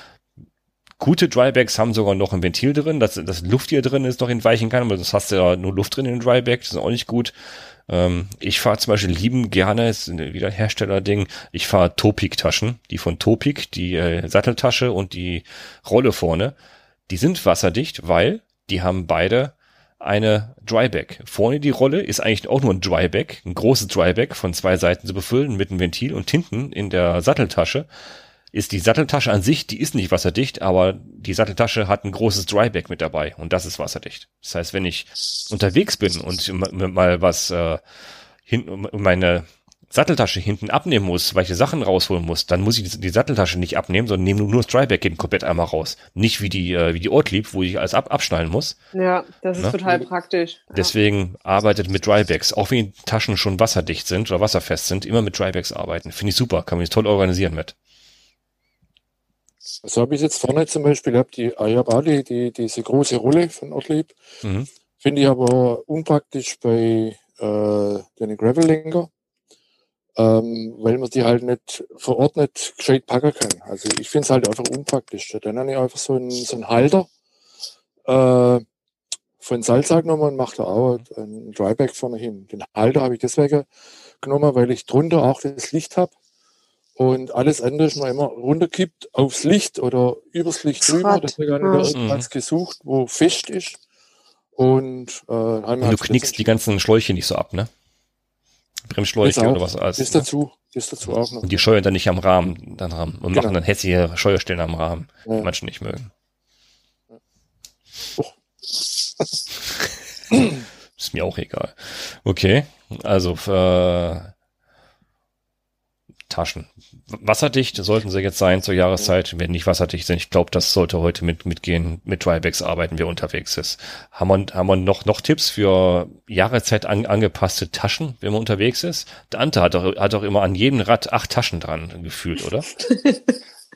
Gute Drybacks haben sogar noch ein Ventil drin, dass das Luft hier drin ist, noch entweichen kann, aber sonst hast du ja nur Luft drin in den Dryback, das ist auch nicht gut. Ähm, ich fahre zum Beispiel lieben gerne, ist wieder Herstellerding, ich fahre Topik-Taschen, die von Topik, die äh, Satteltasche und die Rolle vorne, die sind wasserdicht, weil die haben beide eine Dryback. Vorne die Rolle ist eigentlich auch nur ein Dryback, ein großes Dryback von zwei Seiten zu befüllen mit einem Ventil und hinten in der Satteltasche ist die Satteltasche an sich, die ist nicht wasserdicht, aber die Satteltasche hat ein großes Dryback mit dabei und das ist wasserdicht. Das heißt, wenn ich unterwegs bin und mal was äh, hinten meine Satteltasche hinten abnehmen muss, weil ich die Sachen rausholen muss, dann muss ich die, Satteltasche nicht abnehmen, sondern nehme nur das Dryback eben komplett einmal raus. Nicht wie die, äh, wie die Ortlieb, wo ich alles ab, abschnallen muss. Ja, das ist ne? total praktisch. Deswegen ja. arbeitet mit Drybacks. Auch wenn die Taschen schon wasserdicht sind oder wasserfest sind, immer mit Drybacks arbeiten. Finde ich super, kann man sich toll organisieren mit. Also habe ich jetzt vorne zum Beispiel, hab die, ich habe die, die, diese große Rolle von Ortlieb. Mhm. Finde ich aber unpraktisch bei äh, den Gravel-Lenker ähm, weil man die halt nicht vor Ort nicht gescheit packen kann. Also ich finde es halt einfach unpraktisch. Dann habe ich einfach so einen, so einen Halter äh, von Salzag genommen und mache da auch einen Dryback vorne hin. Den Halter habe ich deswegen genommen, weil ich drunter auch das Licht habe und alles andere ist noch immer runterkippt aufs Licht oder übers Licht drüber. Deswegen habe ich irgendwas mhm. gesucht, wo fest ist. Und, äh, und du knickst die ganzen Schläuche nicht so ab, ne? Bremsschläuche oder was alles. Ist dazu, ist dazu auch noch. Und die scheuern dann nicht am Rahmen, dann Rahmen und genau. machen dann hässliche Scheuerstellen am Rahmen, ja. die manche nicht mögen. Oh. [LAUGHS] ist mir auch egal. Okay, also äh, Taschen. Wasserdicht sollten sie jetzt sein zur Jahreszeit. Wenn nicht wasserdicht sind, ich glaube, das sollte heute mit mitgehen. Mit Drybacks arbeiten, wer unterwegs ist. Haben wir, haben wir noch, noch Tipps für Jahreszeit an, angepasste Taschen, wenn man unterwegs ist? Der Ante hat doch, hat doch immer an jedem Rad acht Taschen dran gefühlt, oder? [LAUGHS]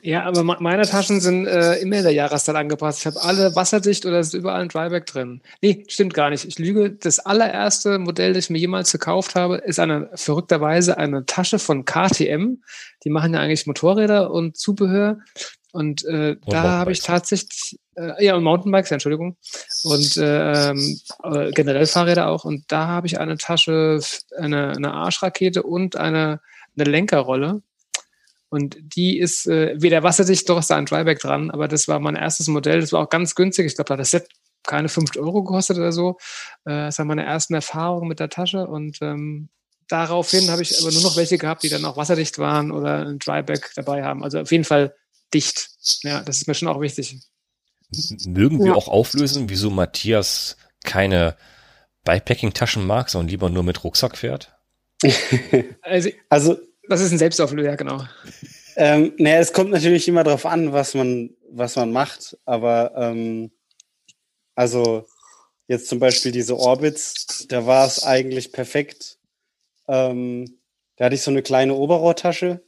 Ja, aber meine Taschen sind äh, immer in der Jahreszeit angepasst. Ich habe alle wasserdicht oder ist überall ein Dryback drin. Nee, stimmt gar nicht. Ich lüge. Das allererste Modell, das ich mir jemals gekauft habe, ist eine verrückterweise eine Tasche von KTM. Die machen ja eigentlich Motorräder und Zubehör. Und äh, da habe ich tatsächlich, äh, ja, und Mountainbikes, ja, Entschuldigung. Und äh, äh, generell Fahrräder auch. Und da habe ich eine Tasche, eine, eine Arschrakete und eine, eine Lenkerrolle und die ist äh, weder wasserdicht, doch ist da ein Dryback dran, aber das war mein erstes Modell. Das war auch ganz günstig. Ich glaube, da hat das Set keine 5 Euro gekostet oder so. Äh, das war meine ersten Erfahrungen mit der Tasche und ähm, daraufhin habe ich aber nur noch welche gehabt, die dann auch wasserdicht waren oder ein Dryback dabei haben. Also auf jeden Fall dicht. Ja, das ist mir schon auch wichtig. Mögen wir ja. auch auflösen, wieso Matthias keine Bikepacking-Taschen mag, sondern lieber nur mit Rucksack fährt? [LAUGHS] [LAUGHS] also, also das ist ein Selbstauflöser, genau. Ähm, naja, es kommt natürlich immer darauf an, was man, was man macht, aber ähm, also jetzt zum Beispiel diese Orbits, da war es eigentlich perfekt. Ähm, da hatte ich so eine kleine Oberrohrtasche,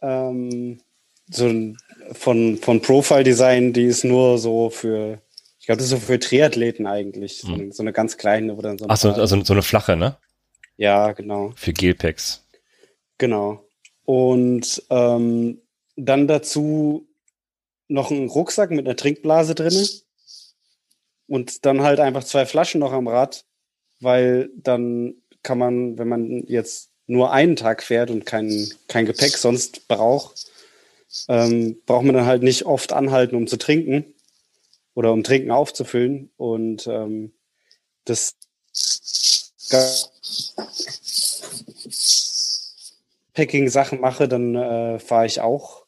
ähm, so von, von Profile Design, die ist nur so für, ich glaube, das ist so für Triathleten eigentlich, hm. so, eine ganz kleine. Dann so Ach so, also so eine flache, ne? Ja, genau. Für Gelpacks. Genau. Und ähm, dann dazu noch ein Rucksack mit einer Trinkblase drin. Und dann halt einfach zwei Flaschen noch am Rad, weil dann kann man, wenn man jetzt nur einen Tag fährt und kein, kein Gepäck sonst braucht, ähm, braucht man dann halt nicht oft anhalten, um zu trinken oder um Trinken aufzufüllen. Und ähm, das Packing-Sachen mache, dann äh, fahre ich auch.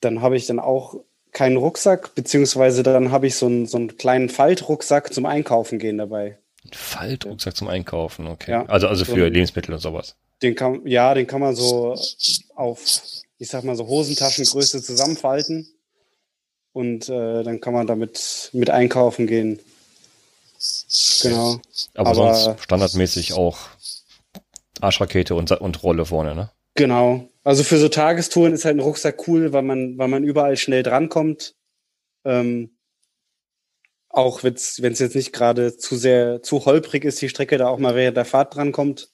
Dann habe ich dann auch keinen Rucksack, beziehungsweise dann habe ich so einen, so einen kleinen Faltrucksack zum Einkaufen gehen dabei. Faltrucksack zum Einkaufen, okay. Ja, also, also für so Lebensmittel und sowas. Den kann, ja, den kann man so auf, ich sag mal so Hosentaschengröße zusammenfalten. Und äh, dann kann man damit mit einkaufen gehen. Genau. Aber, Aber sonst standardmäßig auch Arschrakete und, und Rolle vorne, ne? Genau. Also für so Tagestouren ist halt ein Rucksack cool, weil man, weil man überall schnell drankommt. Ähm, auch wenn es jetzt nicht gerade zu sehr, zu holprig ist, die Strecke da auch mal während der Fahrt drankommt.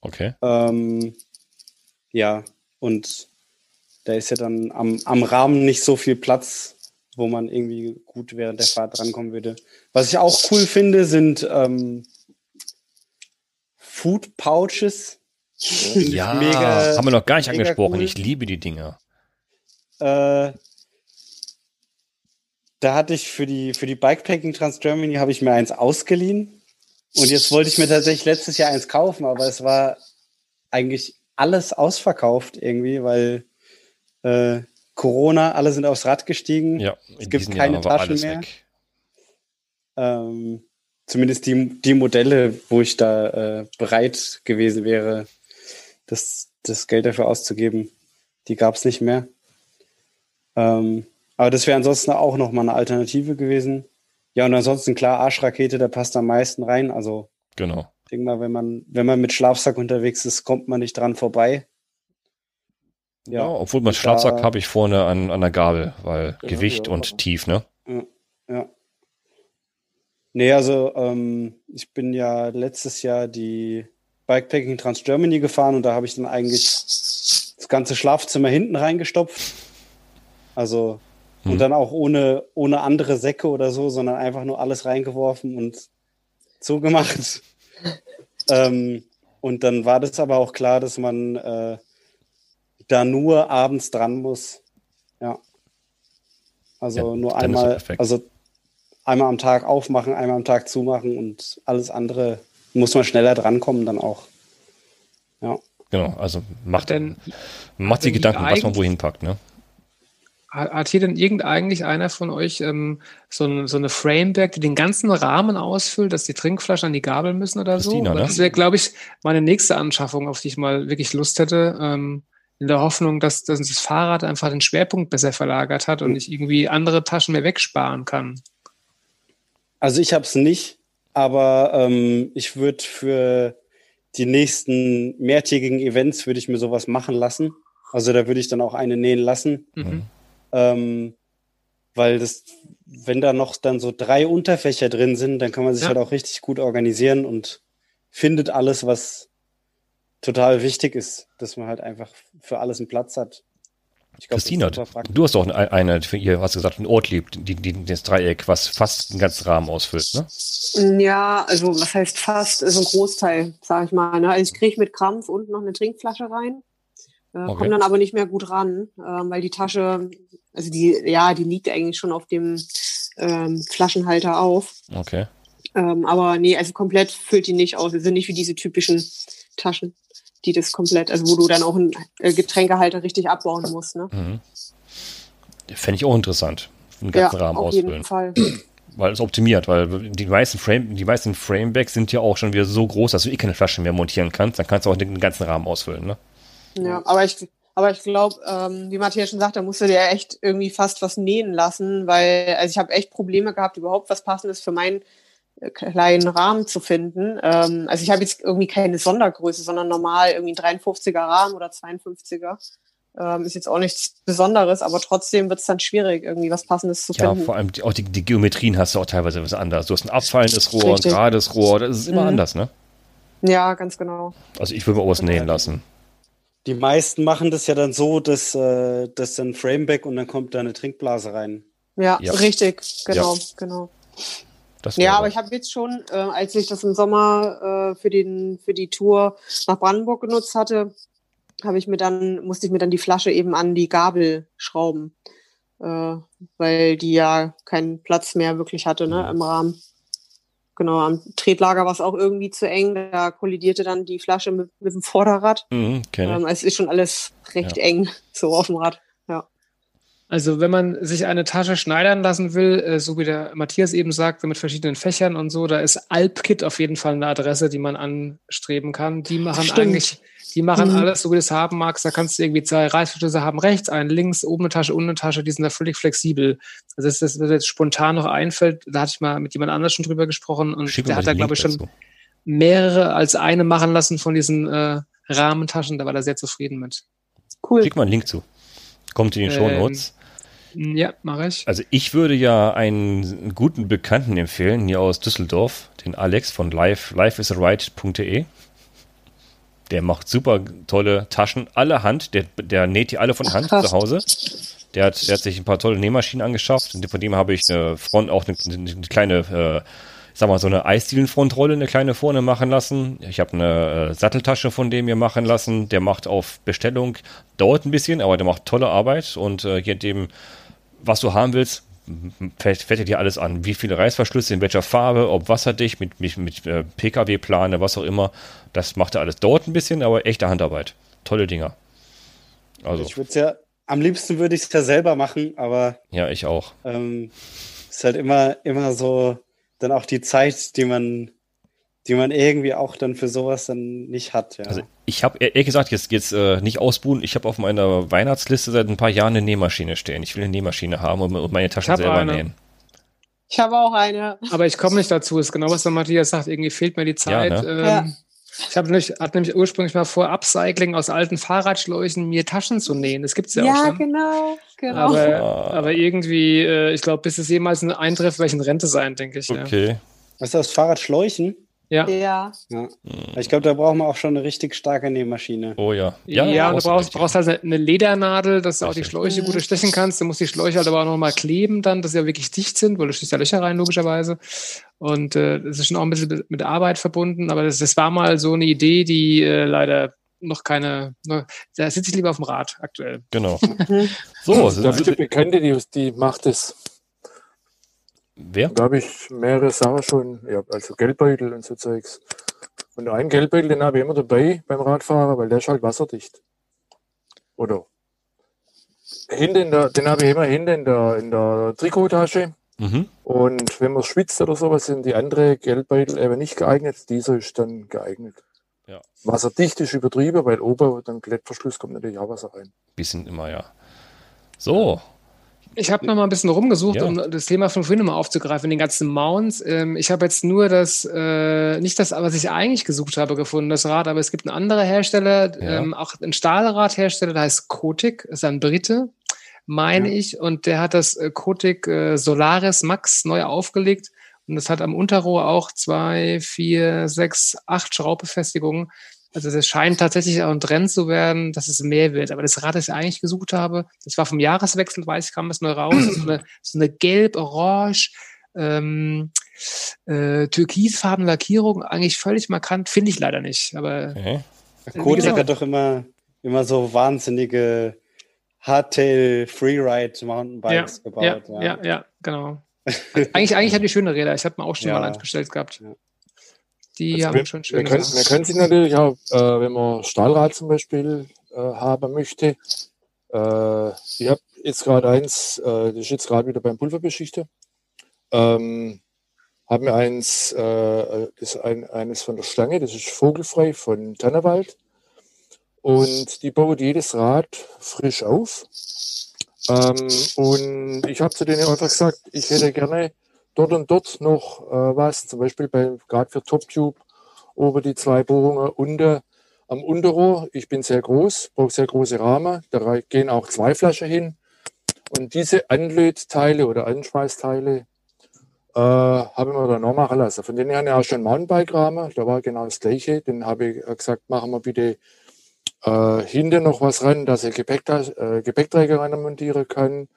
Okay. Ähm, ja, und da ist ja dann am, am Rahmen nicht so viel Platz, wo man irgendwie gut während der Fahrt drankommen würde. Was ich auch cool finde, sind ähm, Food Pouches. Ja, mega, haben wir noch gar nicht angesprochen. Cool. Ich liebe die Dinger. Äh, da hatte ich für die, für die Bikepacking Trans Germany habe ich mir eins ausgeliehen. Und jetzt wollte ich mir tatsächlich letztes Jahr eins kaufen, aber es war eigentlich alles ausverkauft irgendwie, weil äh, Corona, alle sind aufs Rad gestiegen. Ja, es gibt keine Taschen mehr. Ähm, zumindest die, die Modelle, wo ich da äh, bereit gewesen wäre, das, das Geld dafür auszugeben, die gab es nicht mehr. Ähm, aber das wäre ansonsten auch noch mal eine Alternative gewesen. Ja, und ansonsten klar, Arschrakete, da passt am meisten rein. Also genau. Ich denke mal, wenn man, wenn man mit Schlafsack unterwegs ist, kommt man nicht dran vorbei. Ja, ja obwohl mein Schlafsack habe ich vorne an, an der Gabel, weil ja, Gewicht ja, und tief, ne? Ja, ja. Nee, also ähm, ich bin ja letztes Jahr die Bikepacking Trans Germany gefahren und da habe ich dann eigentlich das ganze Schlafzimmer hinten reingestopft. Also hm. und dann auch ohne, ohne andere Säcke oder so, sondern einfach nur alles reingeworfen und zugemacht. [LAUGHS] ähm, und dann war das aber auch klar, dass man äh, da nur abends dran muss. Ja. Also ja, nur einmal, also einmal am Tag aufmachen, einmal am Tag zumachen und alles andere muss man schneller drankommen dann auch. Ja. Genau, also macht, denn, macht sich Gedanken, was man wohin packt, ne? Hat hier denn irgendein einer von euch ähm, so, ein, so eine Framework, die den ganzen Rahmen ausfüllt, dass die Trinkflaschen an die Gabel müssen oder Christina, so? Ne? Das wäre, glaube ich, meine nächste Anschaffung, auf die ich mal wirklich Lust hätte. Ähm, in der Hoffnung, dass, dass das Fahrrad einfach den Schwerpunkt besser verlagert hat und ich irgendwie andere Taschen mehr wegsparen kann. Also ich habe es nicht, aber ähm, ich würde für die nächsten mehrtägigen Events würde ich mir sowas machen lassen. Also da würde ich dann auch eine nähen lassen. Mhm. Ähm, weil das, wenn da noch dann so drei Unterfächer drin sind, dann kann man sich ja. halt auch richtig gut organisieren und findet alles, was total wichtig ist, dass man halt einfach für alles einen Platz hat. Glaub, Christina, du hast doch eine, eine für ihr hast gesagt, ein Ort liebt, die, die, das Dreieck, was fast einen ganzen Rahmen ausfüllt, ne? Ja, also was heißt fast, ist ein Großteil, sag ich mal. Ne? Also ich kriege mit Krampf unten noch eine Trinkflasche rein, äh, okay. komme dann aber nicht mehr gut ran, äh, weil die Tasche, also die, ja, die liegt eigentlich schon auf dem ähm, Flaschenhalter auf. Okay. Ähm, aber nee, also komplett füllt die nicht aus. Sie sind nicht wie diese typischen Taschen die das komplett, also wo du dann auch einen äh, Getränkehalter richtig abbauen musst. Ne? Mhm. Fände ich auch interessant. Einen ganzen ja, Rahmen auf ausfüllen. Jeden Fall. Weil es optimiert, weil die meisten Frame, die meisten Framebacks sind ja auch schon wieder so groß, dass du eh keine Flasche mehr montieren kannst. Dann kannst du auch den ganzen Rahmen ausfüllen, ne? Ja, aber ich, aber ich glaube, ähm, wie Matthias schon sagt, da musst du dir echt irgendwie fast was nähen lassen, weil also ich habe echt Probleme gehabt, überhaupt was Passendes für meinen kleinen Rahmen zu finden. Ähm, also ich habe jetzt irgendwie keine Sondergröße, sondern normal irgendwie 53er Rahmen oder 52er. Ähm, ist jetzt auch nichts Besonderes, aber trotzdem wird es dann schwierig, irgendwie was Passendes zu finden. Ja, vor allem die, auch die, die, Geometrien hast du auch teilweise was anderes. Du hast ein abfallendes Rohr, Richtig. ein gerades Rohr, das ist immer mhm. anders, ne? Ja, ganz genau. Also ich würde mir auch was nähen lassen. Die meisten machen das ja dann so, dass äh, das dann Frameback und dann kommt da eine Trinkblase rein. Ja, ja. richtig, genau, ja. genau ja, aber ich habe jetzt schon, äh, als ich das im Sommer äh, für, den, für die Tour nach Brandenburg genutzt hatte, habe ich mir dann, musste ich mir dann die Flasche eben an die Gabel schrauben, äh, weil die ja keinen Platz mehr wirklich hatte ne, im Rahmen. Genau, am Tretlager war es auch irgendwie zu eng, da kollidierte dann die Flasche mit, mit dem Vorderrad. Mhm, ähm, es ist schon alles recht ja. eng, so auf dem Rad. Also wenn man sich eine Tasche schneidern lassen will, äh, so wie der Matthias eben sagte, mit verschiedenen Fächern und so, da ist Alpkit auf jeden Fall eine Adresse, die man anstreben kann. Die machen Stimmt. eigentlich, die machen mhm. alles, so wie du es haben magst. Da kannst du irgendwie zwei Reißverschlüsse haben, rechts, einen links, oben eine Tasche, unten eine Tasche, die sind da völlig flexibel. Also das, das, was jetzt spontan noch einfällt, da hatte ich mal mit jemand anders schon drüber gesprochen und Schick der hat da, glaube ich, schon dazu. mehrere als eine machen lassen von diesen äh, Rahmentaschen. Da war er sehr zufrieden mit. Cool. Schick mal einen Link zu. Kommt in die Show Notes. Ähm, ja, mache ich. Also ich würde ja einen guten Bekannten empfehlen, hier aus Düsseldorf, den Alex von live, lifeisaright.de. Der macht super tolle Taschen, alle Hand. Der, der näht die alle von Hand Ach, [LAUGHS] zu Hause. Der hat, der hat sich ein paar tolle Nähmaschinen angeschafft. Und von dem habe ich eine Front, auch eine, eine kleine, äh, sag mal, so eine Eisdielenfrontrolle, eine kleine vorne machen lassen. Ich habe eine äh, Satteltasche von dem mir machen lassen. Der macht auf Bestellung, dauert ein bisschen, aber der macht tolle Arbeit. Und äh, je nachdem, was du haben willst, fällt, fällt dir alles an. Wie viele Reißverschlüsse, in welcher Farbe, ob wasserdicht, mit, mit, mit äh, Pkw-Plane, was auch immer. Das macht er alles. Dauert ein bisschen, aber echte Handarbeit. Tolle Dinger. Also. Ich würde es ja, am liebsten würde ich es ja selber machen, aber. Ja, ich auch. Ähm, ist halt immer, immer so, dann auch die Zeit, die man die man irgendwie auch dann für sowas dann nicht hat. Ja. Also ich habe ehrlich gesagt jetzt jetzt äh, nicht ausbuhen. Ich habe auf meiner Weihnachtsliste seit ein paar Jahren eine Nähmaschine stehen. Ich will eine Nähmaschine haben und, und meine Taschen selber eine. nähen. Ich habe auch eine. Aber ich komme nicht dazu. Ist genau was der Matthias sagt. Irgendwie fehlt mir die Zeit. Ja, ne? ähm, ja. Ich habe nämlich, hatte nämlich ursprünglich mal vor, Upcycling aus alten Fahrradschläuchen mir Taschen zu nähen. Das gibt es ja, ja, auch schon. Ja, genau. genau. Aber, aber irgendwie, äh, ich glaube, bis es jemals eintrifft, werde ich in Rente sein, denke ich. Okay. Ja. Was ist das, Fahrradschläuchen? Ja. ja. ja. Ich glaube, da braucht man auch schon eine richtig starke Nähmaschine. Oh ja. Ja, ja du brauchst, brauchst halt eine Ledernadel, dass du auch die Schläuche gut stechen kannst. Du musst die Schläuche halt aber auch nochmal kleben dann, dass sie ja wirklich dicht sind, weil du stichst ja Löcher rein, logischerweise. Und äh, das ist schon auch ein bisschen mit Arbeit verbunden, aber das, das war mal so eine Idee, die äh, leider noch keine, ne, da sitze ich lieber auf dem Rad aktuell. Genau. [LAUGHS] so, also, da eine Bekannte, die, die macht es Wer? Da habe ich mehrere Sachen schon, ja, also Geldbeutel und so Zeugs. Und einen Geldbeutel, den habe ich immer dabei beim Radfahren, weil der ist halt wasserdicht. Oder hinten der, den habe ich immer hinten in der, in der Trikottasche. Mhm. Und wenn man schwitzt oder sowas, sind die anderen Geldbeutel eben nicht geeignet. Dieser ist dann geeignet. Ja. Wasserdicht ist übertrieben, weil oben dann Klettverschluss kommt natürlich auch Wasser rein. Bisschen immer, ja. So, ich habe noch mal ein bisschen rumgesucht, ja. um das Thema von vorhin mal aufzugreifen, den ganzen Mounts. Ähm, ich habe jetzt nur das, äh, nicht das, was ich eigentlich gesucht habe, gefunden, das Rad, aber es gibt einen anderen Hersteller, ja. ähm, auch ein Stahlradhersteller, der heißt Kotik, ist ein Brite, meine ja. ich, und der hat das äh, Kotik äh, Solaris Max neu aufgelegt und das hat am Unterrohr auch zwei, vier, sechs, acht Schraubbefestigungen. Also das scheint tatsächlich auch ein Trend zu werden, dass es mehr wird. Aber das Rad, das ich eigentlich gesucht habe, das war vom Jahreswechsel, weiß ich, kam es neu raus. so eine, so eine gelb-orange, ähm, äh, türkisfarbene Lackierung, eigentlich völlig markant, finde ich leider nicht. Aber okay. Kodak hat doch immer, immer so wahnsinnige Hardtail Freeride Mountainbikes ja, gebaut. Ja, ja, ja, ja genau. [LAUGHS] eigentlich, eigentlich hat die schöne Räder. Ich habe mir auch schon ja. mal eins bestellt gehabt. Die also haben wir, schon schön. Wir können, wir können sie natürlich auch, äh, wenn man Stahlrad zum Beispiel äh, haben möchte. Äh, ich habe jetzt gerade eins, äh, das ist jetzt gerade wieder beim Pulverbeschichter. Ähm, haben wir eins, äh, das ist ein, eines von der Stange, das ist vogelfrei von Tannewald. Und die baut jedes Rad frisch auf. Ähm, und ich habe zu denen einfach gesagt, ich hätte gerne dort und dort noch äh, was, zum Beispiel gerade für TopTube oben die zwei Bohrungen unter, am Unterrohr. Ich bin sehr groß, brauche sehr große Rahmen, da gehen auch zwei Flaschen hin. Und diese Anlötteile oder Anschweißteile äh, habe ich mir dann noch machen lassen. Von denen her ja auch schon Mountainbike-Rahmen, da war genau das gleiche. Den habe ich gesagt, machen wir bitte äh, hinten noch was ran, dass ich Gepäckträger, äh, Gepäckträger montieren kann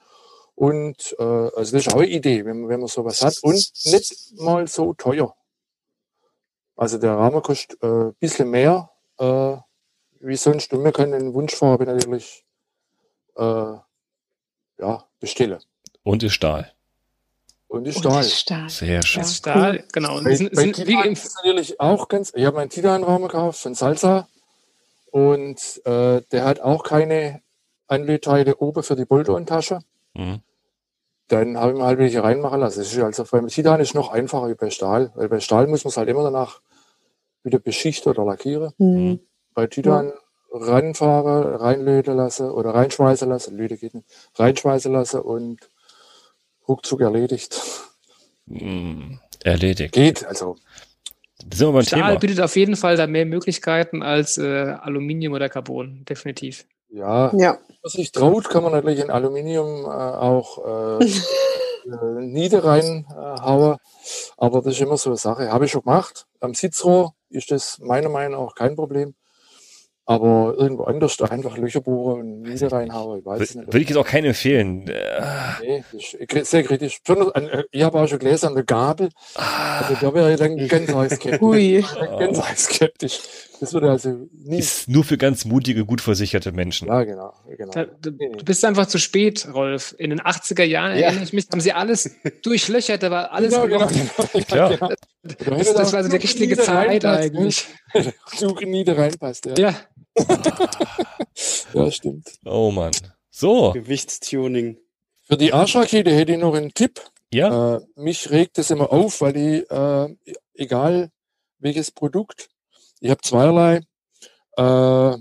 und äh, also das ist auch eine Idee, wenn man, wenn man sowas hat. Und nicht mal so teuer. Also der Rahmen kostet äh, ein bisschen mehr äh, wie sonst. Und wir können den Wunschfarbe natürlich äh, ja, bestellen. Und ist Stahl. Und ist Stahl. Stahl. Sehr schön. Ja, Stahl, genau. Bei, sind, bei sind, wie ist natürlich auch ganz. Ich habe meinen Titan-Rahmen gekauft von Salsa. Und äh, der hat auch keine Anlötteile oben für die Bolton-Tasche. Mhm. Dann habe ich mir halt welche reinmachen lassen. Das ist also beim Titan ist noch einfacher wie bei Stahl, weil bei Stahl muss man es halt immer danach wieder beschichten oder lackieren. Mhm. Bei Titan ja. ranfahren, reinlöten lassen oder reinschweißen lassen, Löte geht nicht, reinschweißen lassen und ruckzuck erledigt. Mhm. Erledigt. Geht, also. Stahl Thema. bietet auf jeden Fall da mehr Möglichkeiten als äh, Aluminium oder Carbon, definitiv. Ja, ja. Was sich traut, kann man natürlich in Aluminium äh, auch äh, [LAUGHS] äh, nieder reinhauen. Aber das ist immer so eine Sache. Habe ich schon gemacht. Am Sitzrohr ist das meiner Meinung nach kein Problem. Aber irgendwo anders einfach Löcher bohren und Nieder reinhauen, ich weiß es nicht. Würde ich jetzt auch keinen empfehlen. Nee, das ist sehr kritisch. Äh, ich habe auch schon gelesen an der Gabel. Also da wäre ich dann ganz heiß skeptisch. Ui. Ganz heiß skeptisch. Das würde also nie. Ist nur für ganz mutige, gut versicherte Menschen. Ja, genau. genau. Da, du, du, bist einfach zu spät, Rolf. In den 80er Jahren, ja. erinnere ich mich, haben sie alles [LAUGHS] durchlöchert, da war alles genau, genau, genau. [LAUGHS] Ja. Genau. Das, das, war also die richtige Zeit eigentlich. [LAUGHS] Suche nie da reinpasst, ja. Ja. ja, stimmt. Oh Mann. So. Gewichtstuning. Für die Arschrakete hätte ich noch einen Tipp. Ja. Äh, mich regt das immer auf, weil ich, äh, egal welches Produkt, ich habe zweierlei. Äh,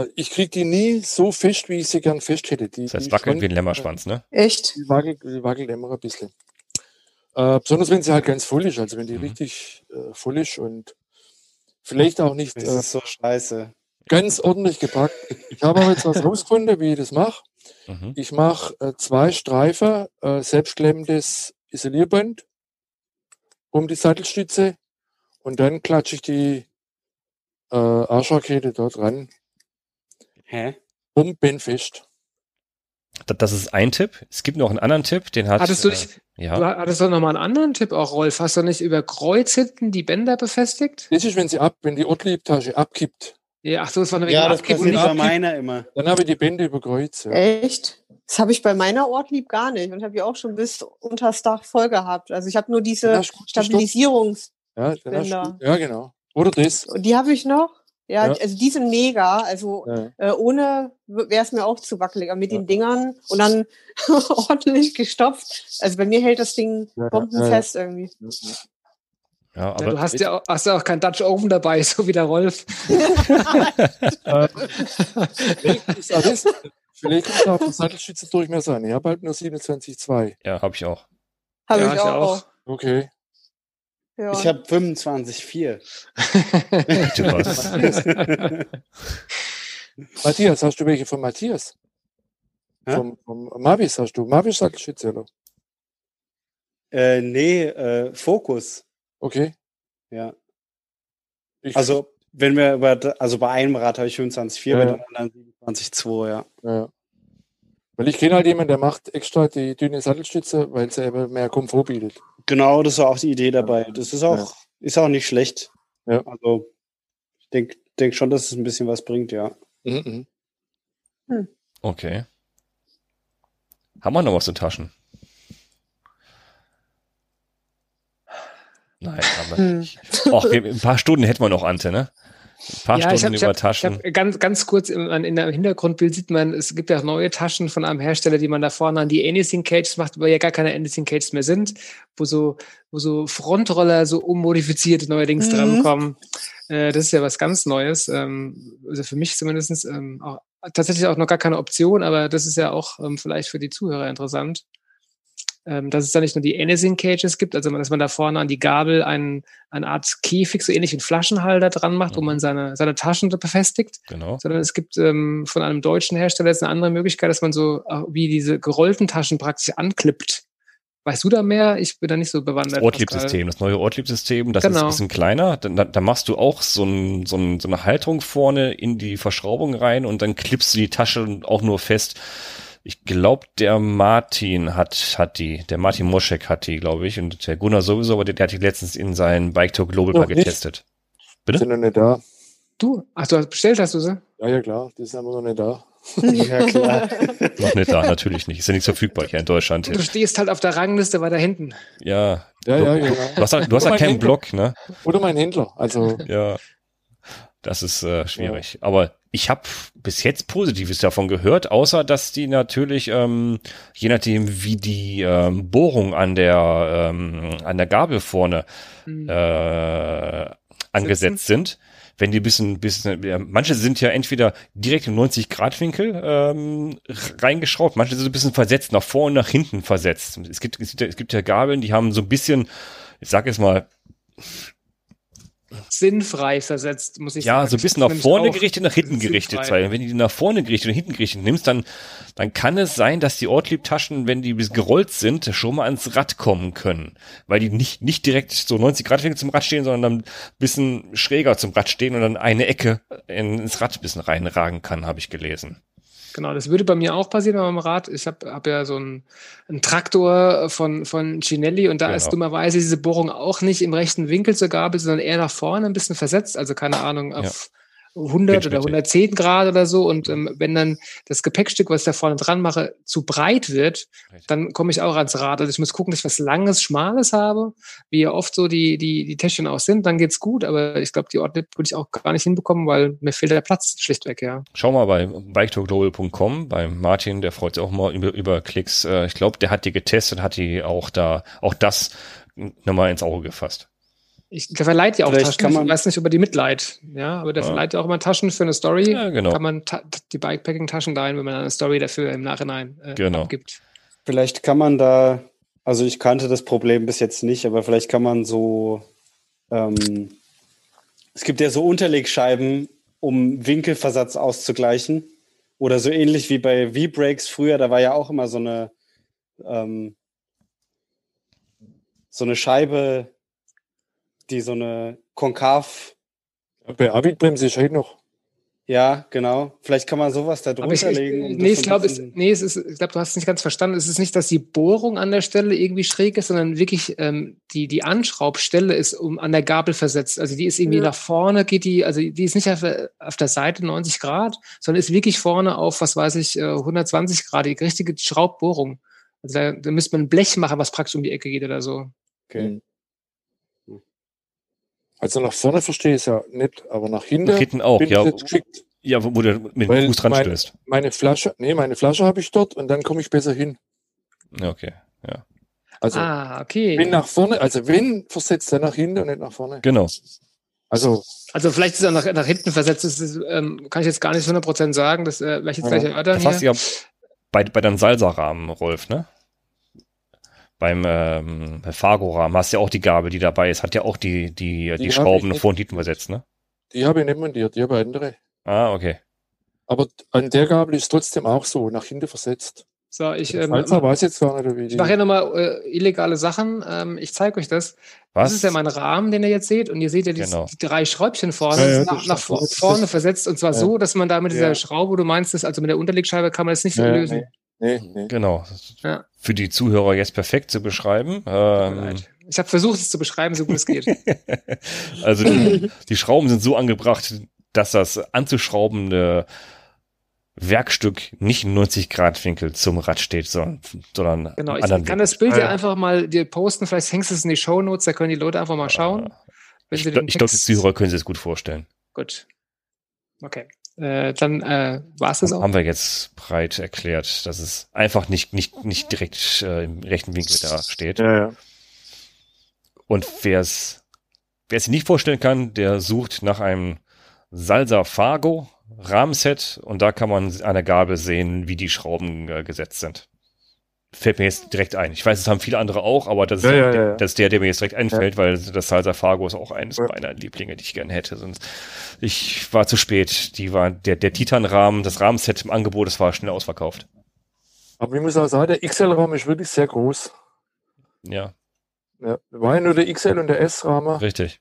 äh, ich kriege die nie so fest, wie ich sie gern fest hätte. Die, das heißt, wackelt wie ein Lämmerschwanz, ne? Echt? Die wackelt, die wackelt immer ein bisschen. Äh, besonders wenn sie halt ganz voll ist, also wenn die mhm. richtig äh, voll ist und vielleicht auch nicht. Das ist so scheiße. Ganz ordentlich gepackt. Ich habe aber jetzt was [LAUGHS] rausgefunden, wie ich das mache. Mhm. Ich mache äh, zwei Streifen äh, selbstklemmendes Isolierband um die Sattelstütze und dann klatsche ich die äh, Arschrakete dort ran. Hä? Bombenfest. Das ist ein Tipp. Es gibt noch einen anderen Tipp, den hat. Hattest du, äh, ja. du hattest doch noch mal einen anderen Tipp auch, Rolf. Hast du nicht über Kreuz hinten die Bänder befestigt? Das ist, wenn sie ab, wenn die Ortliebtasche abkippt. Ja, ach so, das war eine Ja, das passiert bei meiner immer. Dann habe ich die Bände über Kreuz. Ja. Echt? Das habe ich bei meiner Ortlieb gar nicht und habe ich auch schon bis unter das Dach voll gehabt. Also ich habe nur diese Stabilisierungs. Ja, ja, genau. Oder das. Die habe ich noch. Ja, ja, also die sind mega. Also ja. äh, ohne wäre es mir auch zu wackelig. Aber mit ja. den Dingern und dann [LAUGHS] ordentlich gestopft. Also bei mir hält das Ding bombenfest irgendwie. Ja, aber du hast ja auch, hast ja auch kein Dutch Oven dabei, [LAUGHS] so wie der Rolf. ist alles, [LAUGHS] vielleicht ist auch der Sattelstütze Durchmesser an. Ich habe halt nur 27,2. Ja, habe ich auch. Habe ich, ich, auch. auch. Okay. Ja. Ich habe 25,4. [LAUGHS] Matthias, hast du welche von Matthias? Ja? Vom, vom Mavis hast du? Mavis Sattelstütze, oder? Äh, nee, äh, Fokus. Okay. Ja. Ich also, wenn wir über, also bei einem Rad habe ich 25,4, ja. bei dem anderen 27,2, ja. ja. Weil ich kenne halt jemanden, der macht extra die dünne Sattelstütze, weil sie eben mehr Komfort bietet. Genau, das war auch die Idee dabei. Das ist auch, ja. ist auch nicht schlecht. Ja. Also, ich denke denk schon, dass es ein bisschen was bringt, ja. Mhm. Hm. Okay. Haben wir noch was in Taschen? Nein, aber hm. Och, ein paar Stunden hätten wir noch, Ante, ne? Ein paar ja, Stunden hab, über Taschen. Hab, ganz, ganz kurz, in, in der Hintergrundbild sieht man, es gibt ja neue Taschen von einem Hersteller, die man da vorne an die Anything Cages macht, weil ja gar keine Anything Cages mehr sind, wo so, wo so Frontroller so ummodifiziert neuerdings mhm. drankommen. Äh, das ist ja was ganz Neues. Ähm, also für mich zumindest ähm, auch, tatsächlich auch noch gar keine Option, aber das ist ja auch ähm, vielleicht für die Zuhörer interessant ähm, dass es da nicht nur die Anything Cages gibt, also dass man da vorne an die Gabel einen, eine Art Käfig, so ähnlich wie ein Flaschenhalter dran macht, mhm. wo man seine, seine Taschen befestigt. Genau. Sondern es gibt ähm, von einem deutschen Hersteller jetzt eine andere Möglichkeit, dass man so äh, wie diese gerollten Taschen praktisch anklippt. Weißt du da mehr? Ich bin da nicht so bewandert. Das Ortlieb-System, das neue Ortlieb-System, das genau. ist ein bisschen kleiner. Da, da machst du auch so, ein, so, ein, so eine Halterung vorne in die Verschraubung rein und dann klippst du die Tasche auch nur fest. Ich glaube, der Martin hat, hat die, der Martin Moschek hat die, glaube ich, und der Gunnar sowieso, aber der, der hat die letztens in sein Bike Tour Global Pack getestet. Bitte? Sind noch nicht da. Du? Ach, du hast bestellt, hast du sie? Ja, ja, klar, die sind aber noch nicht da. [LAUGHS] ja, klar. [LAUGHS] noch nicht da, natürlich nicht. Ist ja nicht verfügbar hier in Deutschland. Du stehst halt auf der Rangliste weiter hinten. Ja. Ja, ja, genau. Du hast, du hast ja keinen Blog, ne? Oder mein Händler, also. Ja. Das ist äh, schwierig. Ja. Aber ich habe bis jetzt Positives davon gehört, außer dass die natürlich, ähm, je nachdem, wie die ähm, Bohrung an der ähm, an der Gabel vorne mhm. äh, angesetzt Sitzen? sind, wenn die bisschen, bisschen, ja, manche sind ja entweder direkt im 90 Grad Winkel ähm, reingeschraubt, manche sind so ein bisschen versetzt, nach vorne, nach hinten versetzt. Es gibt, es gibt, es gibt ja Gabeln, die haben so ein bisschen, ich sag jetzt mal, sinnfrei versetzt, muss ich ja, sagen. Ja, so ein bisschen nach vorne gerichtet, nach hinten gerichtet sein. Wenn du die nach vorne gerichtet und hinten gerichtet nimmst, dann, dann kann es sein, dass die Ortlieb-Taschen, wenn die gerollt sind, schon mal ans Rad kommen können. Weil die nicht, nicht direkt so 90 Grad zum Rad stehen, sondern dann ein bisschen schräger zum Rad stehen und dann eine Ecke ins Rad ein bisschen reinragen kann, habe ich gelesen. Genau, das würde bei mir auch passieren beim Rad. Ich habe hab ja so einen, einen Traktor von, von Cinelli und da genau. ist dummerweise diese Bohrung auch nicht im rechten Winkel zur Gabel, sondern eher nach vorne ein bisschen versetzt. Also keine Ahnung, auf 100 oder 110 Grad oder so. Und ähm, wenn dann das Gepäckstück, was ich da vorne dran mache, zu breit wird, Richtig. dann komme ich auch ans Rad. Also ich muss gucken, dass ich was Langes, Schmales habe, wie ja oft so die, die, die Täschchen auch sind, dann geht's gut. Aber ich glaube, die Ordnung würde ich auch gar nicht hinbekommen, weil mir fehlt der Platz schlichtweg, ja. Schau mal bei biketalkglobal.com, bei Martin, der freut sich auch mal über, über Klicks. Äh, ich glaube, der hat die getestet, hat die auch da, auch das nochmal ins Auge gefasst. Ich, der verleiht ja auch Vielleicht Taschen. Man, ich weiß nicht über die Mitleid, ja, aber der ja. verleiht ja auch immer Taschen für eine Story. Ja, genau. Kann man die Bikepacking-Taschen leihen, wenn man eine Story dafür im Nachhinein äh, genau. abgibt. Vielleicht kann man da, also ich kannte das Problem bis jetzt nicht, aber vielleicht kann man so, ähm, es gibt ja so Unterlegscheiben, um Winkelversatz auszugleichen. Oder so ähnlich wie bei V-Brakes früher, da war ja auch immer so eine, ähm, so eine Scheibe, die so eine konkav. Bei Avidbremse ist halt noch. Ja, genau. Vielleicht kann man sowas da drunter ich, legen. Um nee, ich glaube, nee, es ist, ich glaube, du hast es nicht ganz verstanden. Es ist nicht, dass die Bohrung an der Stelle irgendwie schräg ist, sondern wirklich ähm, die, die Anschraubstelle ist um, an der Gabel versetzt. Also die ist irgendwie ja. nach vorne, geht die, also die ist nicht auf, auf der Seite 90 Grad, sondern ist wirklich vorne auf, was weiß ich, 120 äh, Grad, die richtige Schraubbohrung. Also da, da müsste man ein Blech machen, was praktisch um die Ecke geht oder so. Okay. Also nach vorne verstehe ich es ja nicht, aber nach hinten. Nach hinten auch, ja. Ja, wo, wo du mit dem Fuß dran mein, stößt. Meine Flasche, nee, meine Flasche habe ich dort und dann komme ich besser hin. Ja, okay, ja. Also, ah, okay. wenn nach vorne, also wenn versetzt er nach hinten und nicht nach vorne. Genau. Also, also vielleicht ist er nach, nach hinten versetzt, das ist, ähm, kann ich jetzt gar nicht 100% sagen, das äh, werde ich jetzt gleich erörtern. Das ja bei, bei deinem Salsa-Rahmen, Rolf, ne? Beim ähm, Fargo-Rahmen hast du ja auch die Gabel, die dabei ist, hat ja auch die, die, die, die Schrauben nach vorne und hinten versetzt, ne? Die habe ich nicht montiert, die habe andere. Ah, okay. Aber an der Gabel ist trotzdem auch so, nach hinten versetzt. So, ich, ähm, weiß jetzt gar nicht, wie ich mache ja nochmal äh, illegale Sachen. Ähm, ich zeige euch das. Was? Das ist ja mein Rahmen, den ihr jetzt seht. Und ihr seht ja die, genau. die drei Schräubchen vorne ja, ja, nach, nach vorne versetzt. Und zwar ja. so, dass man da mit dieser Schraube, du meinst, das, also mit der Unterlegscheibe kann man das nicht so lösen. Nee. Nee. Genau. Ja. Für die Zuhörer jetzt perfekt zu beschreiben. Ähm, ich habe versucht, es zu beschreiben, so gut es geht. [LAUGHS] also die, die, Schrauben sind so angebracht, dass das anzuschraubende Werkstück nicht in 90 Grad Winkel zum Rad steht, sondern, sondern genau. Ich kann das Bild ja einfach mal dir posten. Vielleicht hängst du es in die Show Notes, da können die Leute einfach mal schauen. ich glaube, glaub, die Zuhörer können sich das gut vorstellen. Gut. Okay. Äh, dann äh, war es das auch. Haben wir jetzt breit erklärt, dass es einfach nicht, nicht, nicht direkt äh, im rechten Winkel da steht. Ja, ja. Und wer es wer es sich nicht vorstellen kann, der sucht nach einem Salsa Fargo Rahmenset und da kann man an der Gabel sehen, wie die Schrauben äh, gesetzt sind fällt mir jetzt direkt ein. Ich weiß, es haben viele andere auch, aber das ist, ja, der, ja, das ist der, der mir jetzt direkt einfällt, weil das Salsa Fargo ist auch eines meiner Lieblinge, die ich gerne hätte. Sonst ich war zu spät. Die war der, der Titan-Rahmen, das Rahmenset im Angebot, das war schnell ausverkauft. Aber ich muss auch sagen, der XL-Rahmen ist wirklich sehr groß. Ja. ja. War ja nur der XL und der S-Rahmen. Richtig.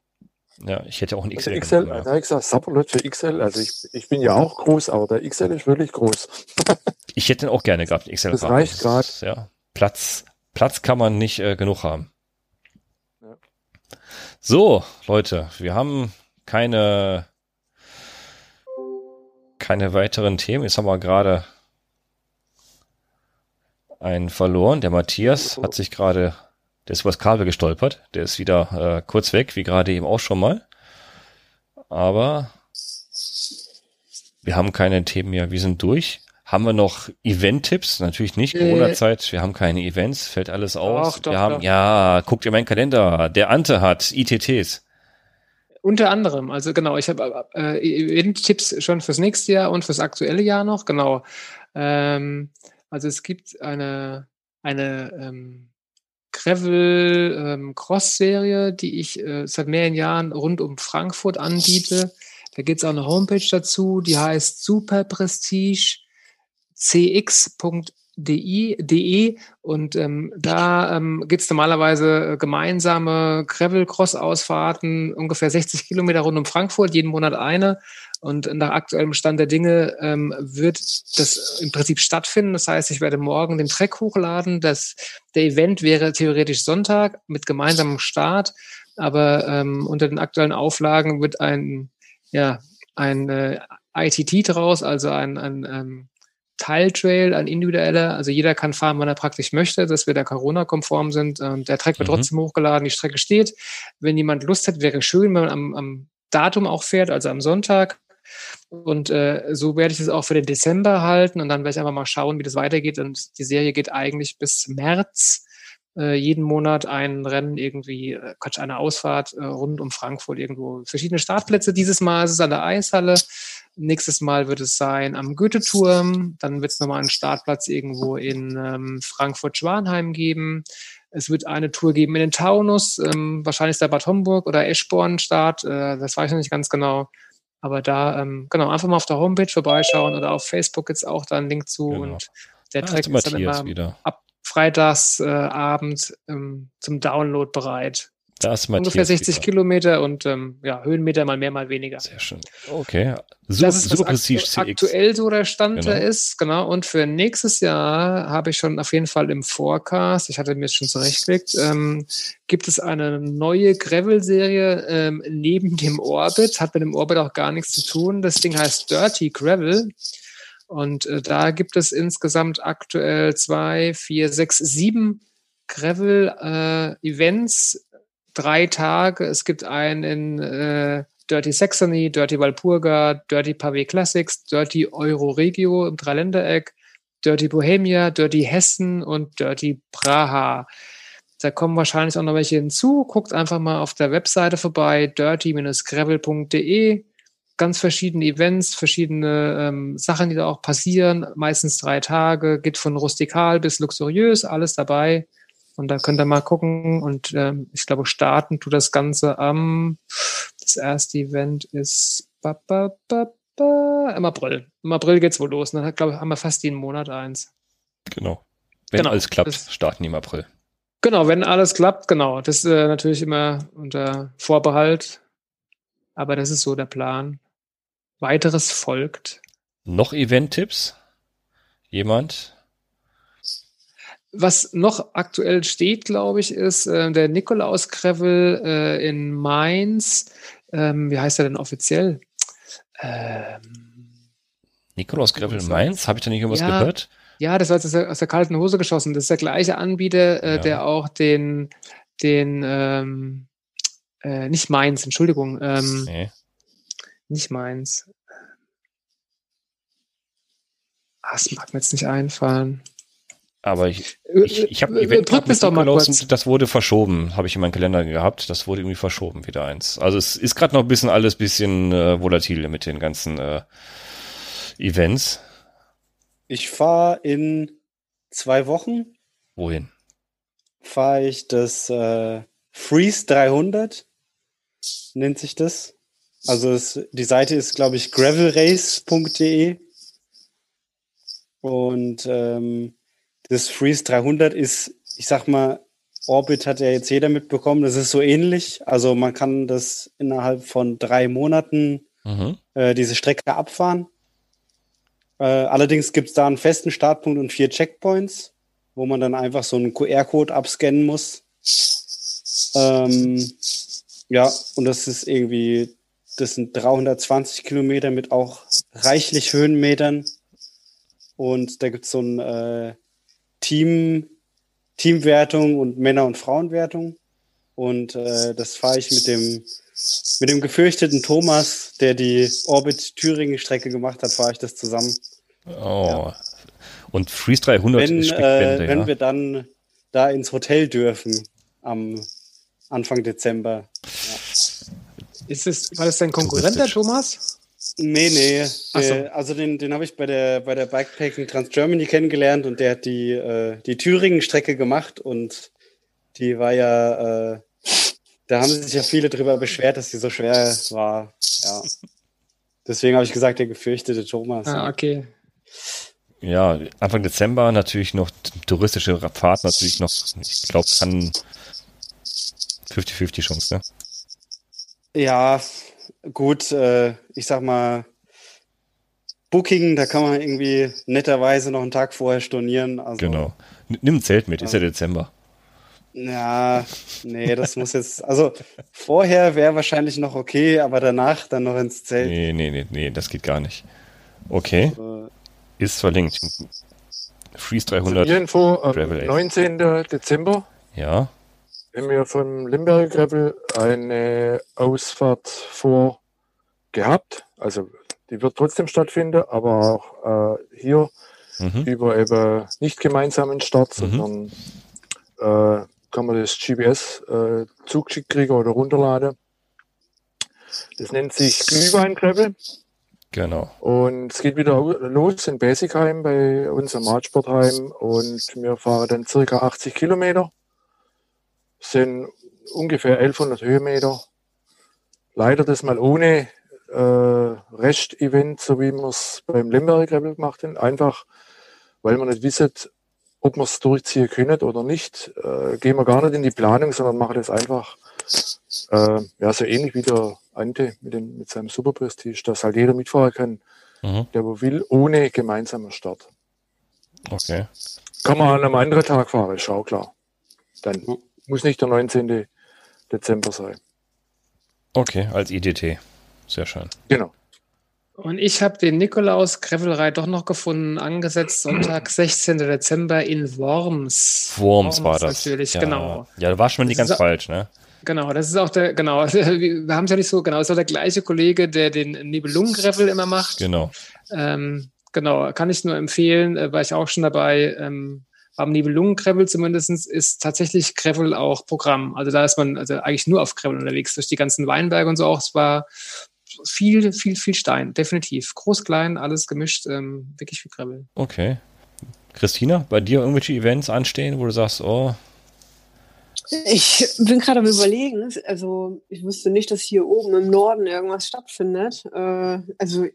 Ja, ich hätte auch einen XL. XL, ja. da ich gesagt, Sapperlot für XL. Also ich, ich bin ja auch groß, aber der XL ist wirklich groß. [LAUGHS] ich hätte den auch gerne gehabt, XL. Das reicht gerade. Ja, Platz, Platz kann man nicht äh, genug haben. Ja. So, Leute, wir haben keine, keine weiteren Themen. Jetzt haben wir gerade einen verloren. Der Matthias hat sich gerade der ist übers Kabel gestolpert. Der ist wieder äh, kurz weg, wie gerade eben auch schon mal. Aber wir haben keine Themen mehr. Wir sind durch. Haben wir noch Event-Tipps? Natürlich nicht. Corona-Zeit. Wir haben keine Events. Fällt alles aus. Doch, doch, wir haben, doch. ja, guckt ihr meinen Kalender. Der Ante hat ITTs. Unter anderem. Also genau, ich habe äh, Event-Tipps schon fürs nächste Jahr und fürs aktuelle Jahr noch. Genau. Ähm, also es gibt eine, eine ähm, Gravel ähm, Cross Serie, die ich äh, seit mehreren Jahren rund um Frankfurt anbiete. Da gibt es auch eine Homepage dazu, die heißt Super Prestige cx.de De, und ähm, da ähm, gibt es normalerweise äh, gemeinsame Gravel-Cross-Ausfahrten, ungefähr 60 Kilometer rund um Frankfurt, jeden Monat eine. Und nach aktuellem Stand der Dinge ähm, wird das im Prinzip stattfinden. Das heißt, ich werde morgen den Track hochladen. Das, der Event wäre theoretisch Sonntag mit gemeinsamem Start, aber ähm, unter den aktuellen Auflagen wird ein, ja, ein äh, ITT draus, also ein, ein ähm, Teiltrail, ein individueller. Also jeder kann fahren, wann er praktisch möchte, dass wir da Corona-konform sind. Und der Track wird mhm. trotzdem hochgeladen, die Strecke steht. Wenn jemand Lust hat, wäre schön, wenn man am, am Datum auch fährt, also am Sonntag. Und äh, so werde ich es auch für den Dezember halten und dann werde ich einfach mal schauen, wie das weitergeht. Und die Serie geht eigentlich bis März. Äh, jeden Monat ein Rennen irgendwie, äh, Quatsch, eine Ausfahrt äh, rund um Frankfurt irgendwo. Verschiedene Startplätze. Dieses Mal ist es an der Eishalle. Nächstes Mal wird es sein am Goethe-Turm. Dann wird es nochmal einen Startplatz irgendwo in ähm, Frankfurt-Schwanheim geben. Es wird eine Tour geben in den Taunus. Ähm, wahrscheinlich ist der Bad Homburg oder Eschborn-Start. Äh, das weiß ich noch nicht ganz genau. Aber da, ähm, genau, einfach mal auf der Homepage vorbeischauen oder auf Facebook es auch da einen Link zu. Genau. Und der Track ist dann immer wieder. ab freitags äh, ähm, zum Download bereit. Das Ungefähr 60 wieder. Kilometer und ähm, ja, Höhenmeter mal mehr, mal weniger. Sehr schön. Okay. So, das ist super Prestige CX. aktuell so der Stand genau. ist. Genau. Und für nächstes Jahr habe ich schon auf jeden Fall im Forecast, ich hatte mir jetzt schon zurechtgelegt, ähm, gibt es eine neue Gravel-Serie ähm, neben dem Orbit. Hat mit dem Orbit auch gar nichts zu tun. Das Ding heißt Dirty Gravel. Und äh, da gibt es insgesamt aktuell zwei, vier, sechs, sieben Gravel-Events äh, drei Tage. Es gibt einen in äh, Dirty Saxony, Dirty Walpurga, Dirty Pavé Classics, Dirty Euroregio im Dreiländereck, Dirty Bohemia, Dirty Hessen und Dirty Praha. Da kommen wahrscheinlich auch noch welche hinzu. Guckt einfach mal auf der Webseite vorbei, dirty-gravel.de. Ganz verschiedene Events, verschiedene ähm, Sachen, die da auch passieren. Meistens drei Tage, geht von rustikal bis luxuriös, alles dabei. Und da könnt ihr mal gucken. Und ähm, ich glaube, starten tut das Ganze am, das erste Event ist ba, ba, ba, ba, im April. Im April geht's wohl los. Und dann glaube ich, haben wir fast jeden Monat eins. Genau. Wenn genau. alles klappt, das, starten die im April. Genau, wenn alles klappt, genau. Das ist äh, natürlich immer unter Vorbehalt. Aber das ist so der Plan. Weiteres folgt. Noch Event-Tipps? Jemand? Was noch aktuell steht, glaube ich, ist äh, der Nikolaus Krevel äh, in Mainz. Ähm, wie heißt er denn offiziell? Ähm, Nikolaus Krevel in Mainz? Habe ich da nicht irgendwas ja, gehört? Ja, das war aus der, aus der, kalten Hose geschossen. Das ist der gleiche Anbieter, äh, ja. der auch den, den ähm, äh, nicht Mainz, Entschuldigung. Ähm, nee. Nicht Mainz. Ah, das mag mir jetzt nicht einfallen. Aber ich, ich, ich habe Event Drück mit doch mal kurz. das wurde verschoben, habe ich in meinem Kalender gehabt. Das wurde irgendwie verschoben, wieder eins. Also es ist gerade noch ein bisschen alles bisschen äh, volatil mit den ganzen äh, Events. Ich fahre in zwei Wochen. Wohin? Fahre ich das äh, Freeze 300, nennt sich das. Also es, die Seite ist, glaube ich, gravelrace.de. Und ähm, das Freeze 300 ist, ich sag mal, Orbit hat ja jetzt jeder mitbekommen, das ist so ähnlich. Also man kann das innerhalb von drei Monaten mhm. äh, diese Strecke abfahren. Äh, allerdings gibt es da einen festen Startpunkt und vier Checkpoints, wo man dann einfach so einen QR-Code abscannen muss. Ähm, ja, und das ist irgendwie, das sind 320 Kilometer mit auch reichlich Höhenmetern. Und da gibt es so ein äh, Team, Teamwertung und Männer- und Frauenwertung. Und äh, das fahre ich mit dem, mit dem gefürchteten Thomas, der die Orbit-Thüringen-Strecke gemacht hat, fahre ich das zusammen. Oh. Ja. Und Freeze 300 wenn, ist äh, Wenn ja. wir dann da ins Hotel dürfen am Anfang Dezember. Ja. Ist es, war das dein Konkurrent, der Thomas? Nee, nee. So. also den, den habe ich bei der, bei der Bikepacking Trans Germany kennengelernt und der hat die, äh, die Thüringen-Strecke gemacht und Die war ja, äh, da haben sich ja viele drüber beschwert, dass die so schwer war. Ja. Deswegen habe ich gesagt, der gefürchtete Thomas. Ah, okay. Ja, Anfang Dezember natürlich noch touristische Fahrt natürlich noch, ich glaube, kann 50-50 Chance, ne? Ja, gut, äh, ich sag mal, Booking, da kann man irgendwie netterweise noch einen Tag vorher stornieren. Also, genau. Nimm ein Zelt mit, ist ja Dezember. Ja, nee, das muss jetzt, also vorher wäre wahrscheinlich noch okay, aber danach dann noch ins Zelt. Nee, nee, nee, nee, das geht gar nicht. Okay. Also, ist verlinkt. Freeze 300. Also Info am 19. Dezember. Ja. Haben wir vom Limberger Gravel eine Ausfahrt vor gehabt. Also die wird trotzdem stattfinden, aber auch äh, hier mhm. über eben nicht gemeinsamen Start, mhm. sondern äh, kann man das GPS äh, zugeschickt kriegen oder runterladen. Das nennt sich Glühwein Gravel. Genau. Und es geht wieder los in Basicheim bei unserem Radsportheim und wir fahren dann circa 80 Kilometer. Sind ungefähr 1100 Höhenmeter. Leider das mal ohne äh, Rest-Event, so wie wir es beim Lemberg Gravel gemacht haben. Einfach, weil wir nicht wissen, ob wir es durchziehen können oder nicht. Äh, gehen wir gar nicht in die Planung, sondern machen das einfach äh, ja, so ähnlich wie der Ante mit, dem, mit seinem Super Prestige, dass halt jeder mitfahren kann, mhm. der wo will, ohne gemeinsamer Start. Okay. Kann man an einem anderen Tag fahren, ist auch klar. Dann mhm. Muss nicht der 19. Dezember sein. Okay, als IDT. Sehr schön. Genau. Und ich habe den Nikolaus Gravelreit doch noch gefunden, angesetzt Sonntag, 16. Dezember in Worms. Worms, Worms war das. Natürlich, ja. genau. Ja, da war schon nicht ganz falsch, ne? Genau, das ist auch der, genau, [LAUGHS] wir haben es ja nicht so, genau, das ist auch der gleiche Kollege, der den Nibelungengravel immer macht. Genau. Ähm, genau, kann ich nur empfehlen, äh, war ich auch schon dabei. Ähm, am Nibelungengravel zumindest ist tatsächlich Gravel auch Programm. Also da ist man also eigentlich nur auf Gravel unterwegs, durch die ganzen Weinberge und so auch. Es war viel, viel, viel Stein, definitiv. Groß, klein, alles gemischt, ähm, wirklich viel Gravel. Okay. Christina, bei dir irgendwelche Events anstehen, wo du sagst, oh, ich bin gerade am überlegen. Also ich wusste nicht, dass hier oben im Norden irgendwas stattfindet. Äh, also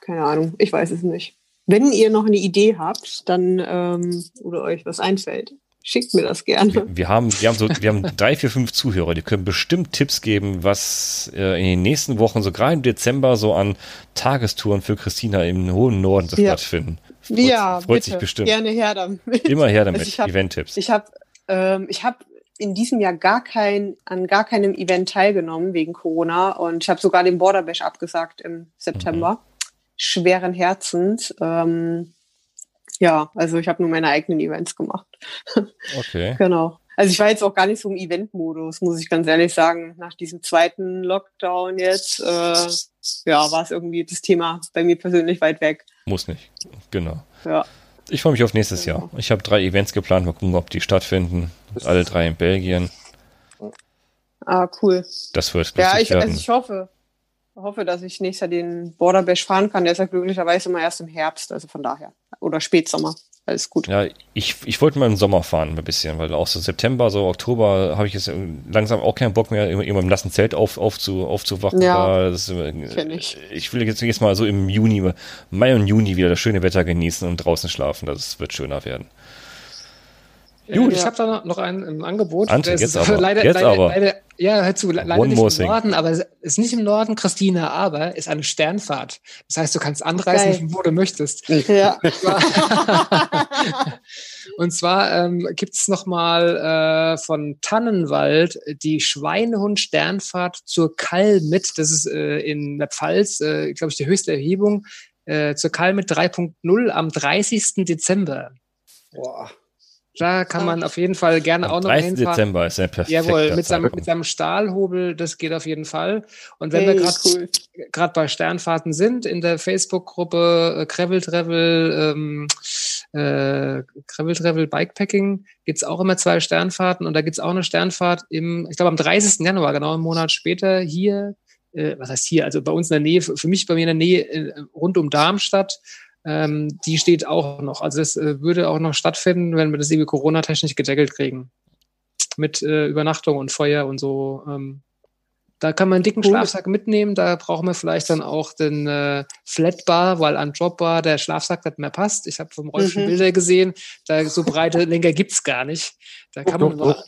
keine Ahnung, ich weiß es nicht. Wenn ihr noch eine Idee habt, dann ähm, oder euch was einfällt, schickt mir das gerne. Wir, haben, wir haben so, wir haben drei, vier, fünf Zuhörer, die können bestimmt Tipps geben, was äh, in den nächsten Wochen, so gerade im Dezember, so an Tagestouren für Christina im hohen Norden ja. stattfinden. Freut, ja, freut bitte. sich bestimmt. Gerne her damit. Immer her damit. Also Event-Tipps. Ich habe ähm, ich habe in diesem Jahr gar kein, an gar keinem Event teilgenommen wegen Corona und ich habe sogar den Border Bash abgesagt im September. Mhm. Schweren Herzens. Ähm, ja, also ich habe nur meine eigenen Events gemacht. [LAUGHS] Okay. genau. Also ich war jetzt auch gar nicht so im Event-Modus, muss ich ganz ehrlich sagen. Nach diesem zweiten Lockdown jetzt, äh, ja, war es irgendwie das Thema bei mir persönlich weit weg. Muss nicht, genau. Ja. Ich freue mich auf nächstes genau. Jahr. Ich habe drei Events geplant, mal gucken, ob die stattfinden. Alle drei in Belgien. Ah, cool. Das wird Ja, ich, also ich hoffe, hoffe, dass ich nächstes Jahr den Border Bash fahren kann. Der ist ja glücklicherweise immer erst im Herbst, also von daher. Oder Spätsommer alles gut. Ja, ich, ich wollte mal im Sommer fahren ein bisschen, weil auch so September, so Oktober habe ich jetzt langsam auch keinen Bock mehr, immer, immer im nassen Zelt auf, aufzu, aufzuwachen. Ja, das, kenn ich. Ich will jetzt, jetzt mal so im Juni, Mai und Juni wieder das schöne Wetter genießen und draußen schlafen. Das wird schöner werden. Gut. Ich habe da noch ein, ein Angebot. Ante, jetzt [LAUGHS] ist aber. Leider, jetzt leider, aber. Leider, ja, hör zu, leider One nicht im Norden, aber es ist nicht im Norden, Christina, aber ist eine Sternfahrt. Das heißt, du kannst anreisen, Geil. wo du möchtest. Ja. [LAUGHS] Und zwar ähm, gibt es nochmal äh, von Tannenwald die Schweinehund-Sternfahrt zur Kall mit. Das ist äh, in der Pfalz, äh, glaube ich, die höchste Erhebung. Äh, zur Kall mit 3.0 am 30. Dezember. Boah. Da kann man auf jeden Fall gerne Am auch noch 30. hinfahren. Dezember ist ein perfekter Jawohl, mit seinem, mit seinem Stahlhobel, das geht auf jeden Fall. Und wenn hey, wir gerade cool. Grad bei Sternfahrten sind, in der Facebook-Gruppe äh, Gravel Travel, ähm, äh, Gravel Travel Bikepacking gibt's auch immer zwei Sternfahrten und da gibt's auch eine Sternfahrt im, ich glaube am 30. Januar, genau einen Monat später, hier, äh, was heißt hier, also bei uns in der Nähe, für mich bei mir in der Nähe, äh, rund um Darmstadt, ähm, die steht auch noch. Also das äh, würde auch noch stattfinden, wenn wir das irgendwie Corona-technisch gedeckelt kriegen. mit äh, Übernachtung und Feuer und so. Ähm, da kann man einen dicken cool. Schlafsack mitnehmen. Da brauchen wir vielleicht dann auch den äh, Flatbar, weil an Dropbar der Schlafsack nicht mehr passt. Ich habe vom Rolf schon mhm. Bilder gesehen. Da so breite Lenker gibt's gar nicht. Da kann man doch, doch,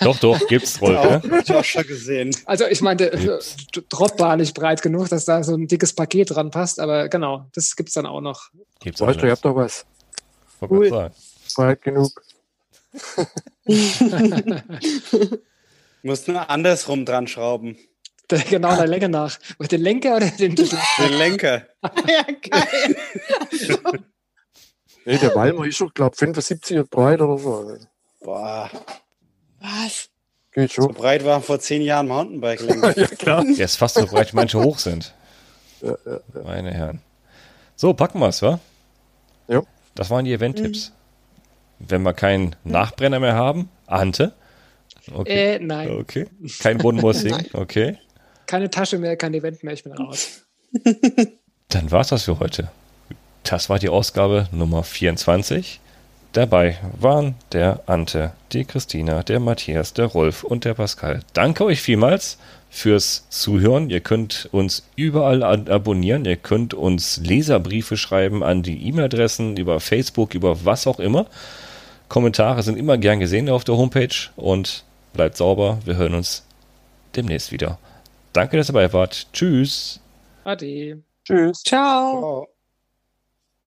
doch, gibt's [LAUGHS] Rolf. Ne? Ich auch schon gesehen. Also ich meinte, äh, Dropbar nicht breit genug, dass da so ein dickes Paket dran passt. Aber genau, das gibt's dann auch noch. Gibt's weißt du, ihr habt doch was. Cool. Breit genug. [LAUGHS] Muss nur andersrum dran schrauben. genau, der Länge nach. Den Lenker oder den Den Lenker. ja, geil. nee, der Walmer ist schon, glaube ich, 75 breit oder so. Boah. Was? Geht schon. So breit war vor zehn Jahren Mountainbike-Lenker. [LAUGHS] ja, klar. Der ist fast so breit, wie manche hoch sind. Ja, ja, ja. Meine Herren. So, packen wir es, wa? Ja. Das waren die Event-Tipps. Mhm. Wenn wir keinen Nachbrenner mehr haben, Ante. Okay. Äh, nein. Okay. Kein Bodenbossing, [LAUGHS] okay. Keine Tasche mehr, kein Event mehr, ich bin raus. Dann war's das für heute. Das war die Ausgabe Nummer 24. Dabei waren der Ante, die Christina, der Matthias, der Rolf und der Pascal. Danke euch vielmals fürs Zuhören. Ihr könnt uns überall abonnieren. Ihr könnt uns Leserbriefe schreiben an die E-Mail-Adressen über Facebook, über was auch immer. Kommentare sind immer gern gesehen auf der Homepage und bleibt sauber. Wir hören uns demnächst wieder. Danke, dass ihr dabei wart. Tschüss. Ade. Tschüss. Ciao. Ciao.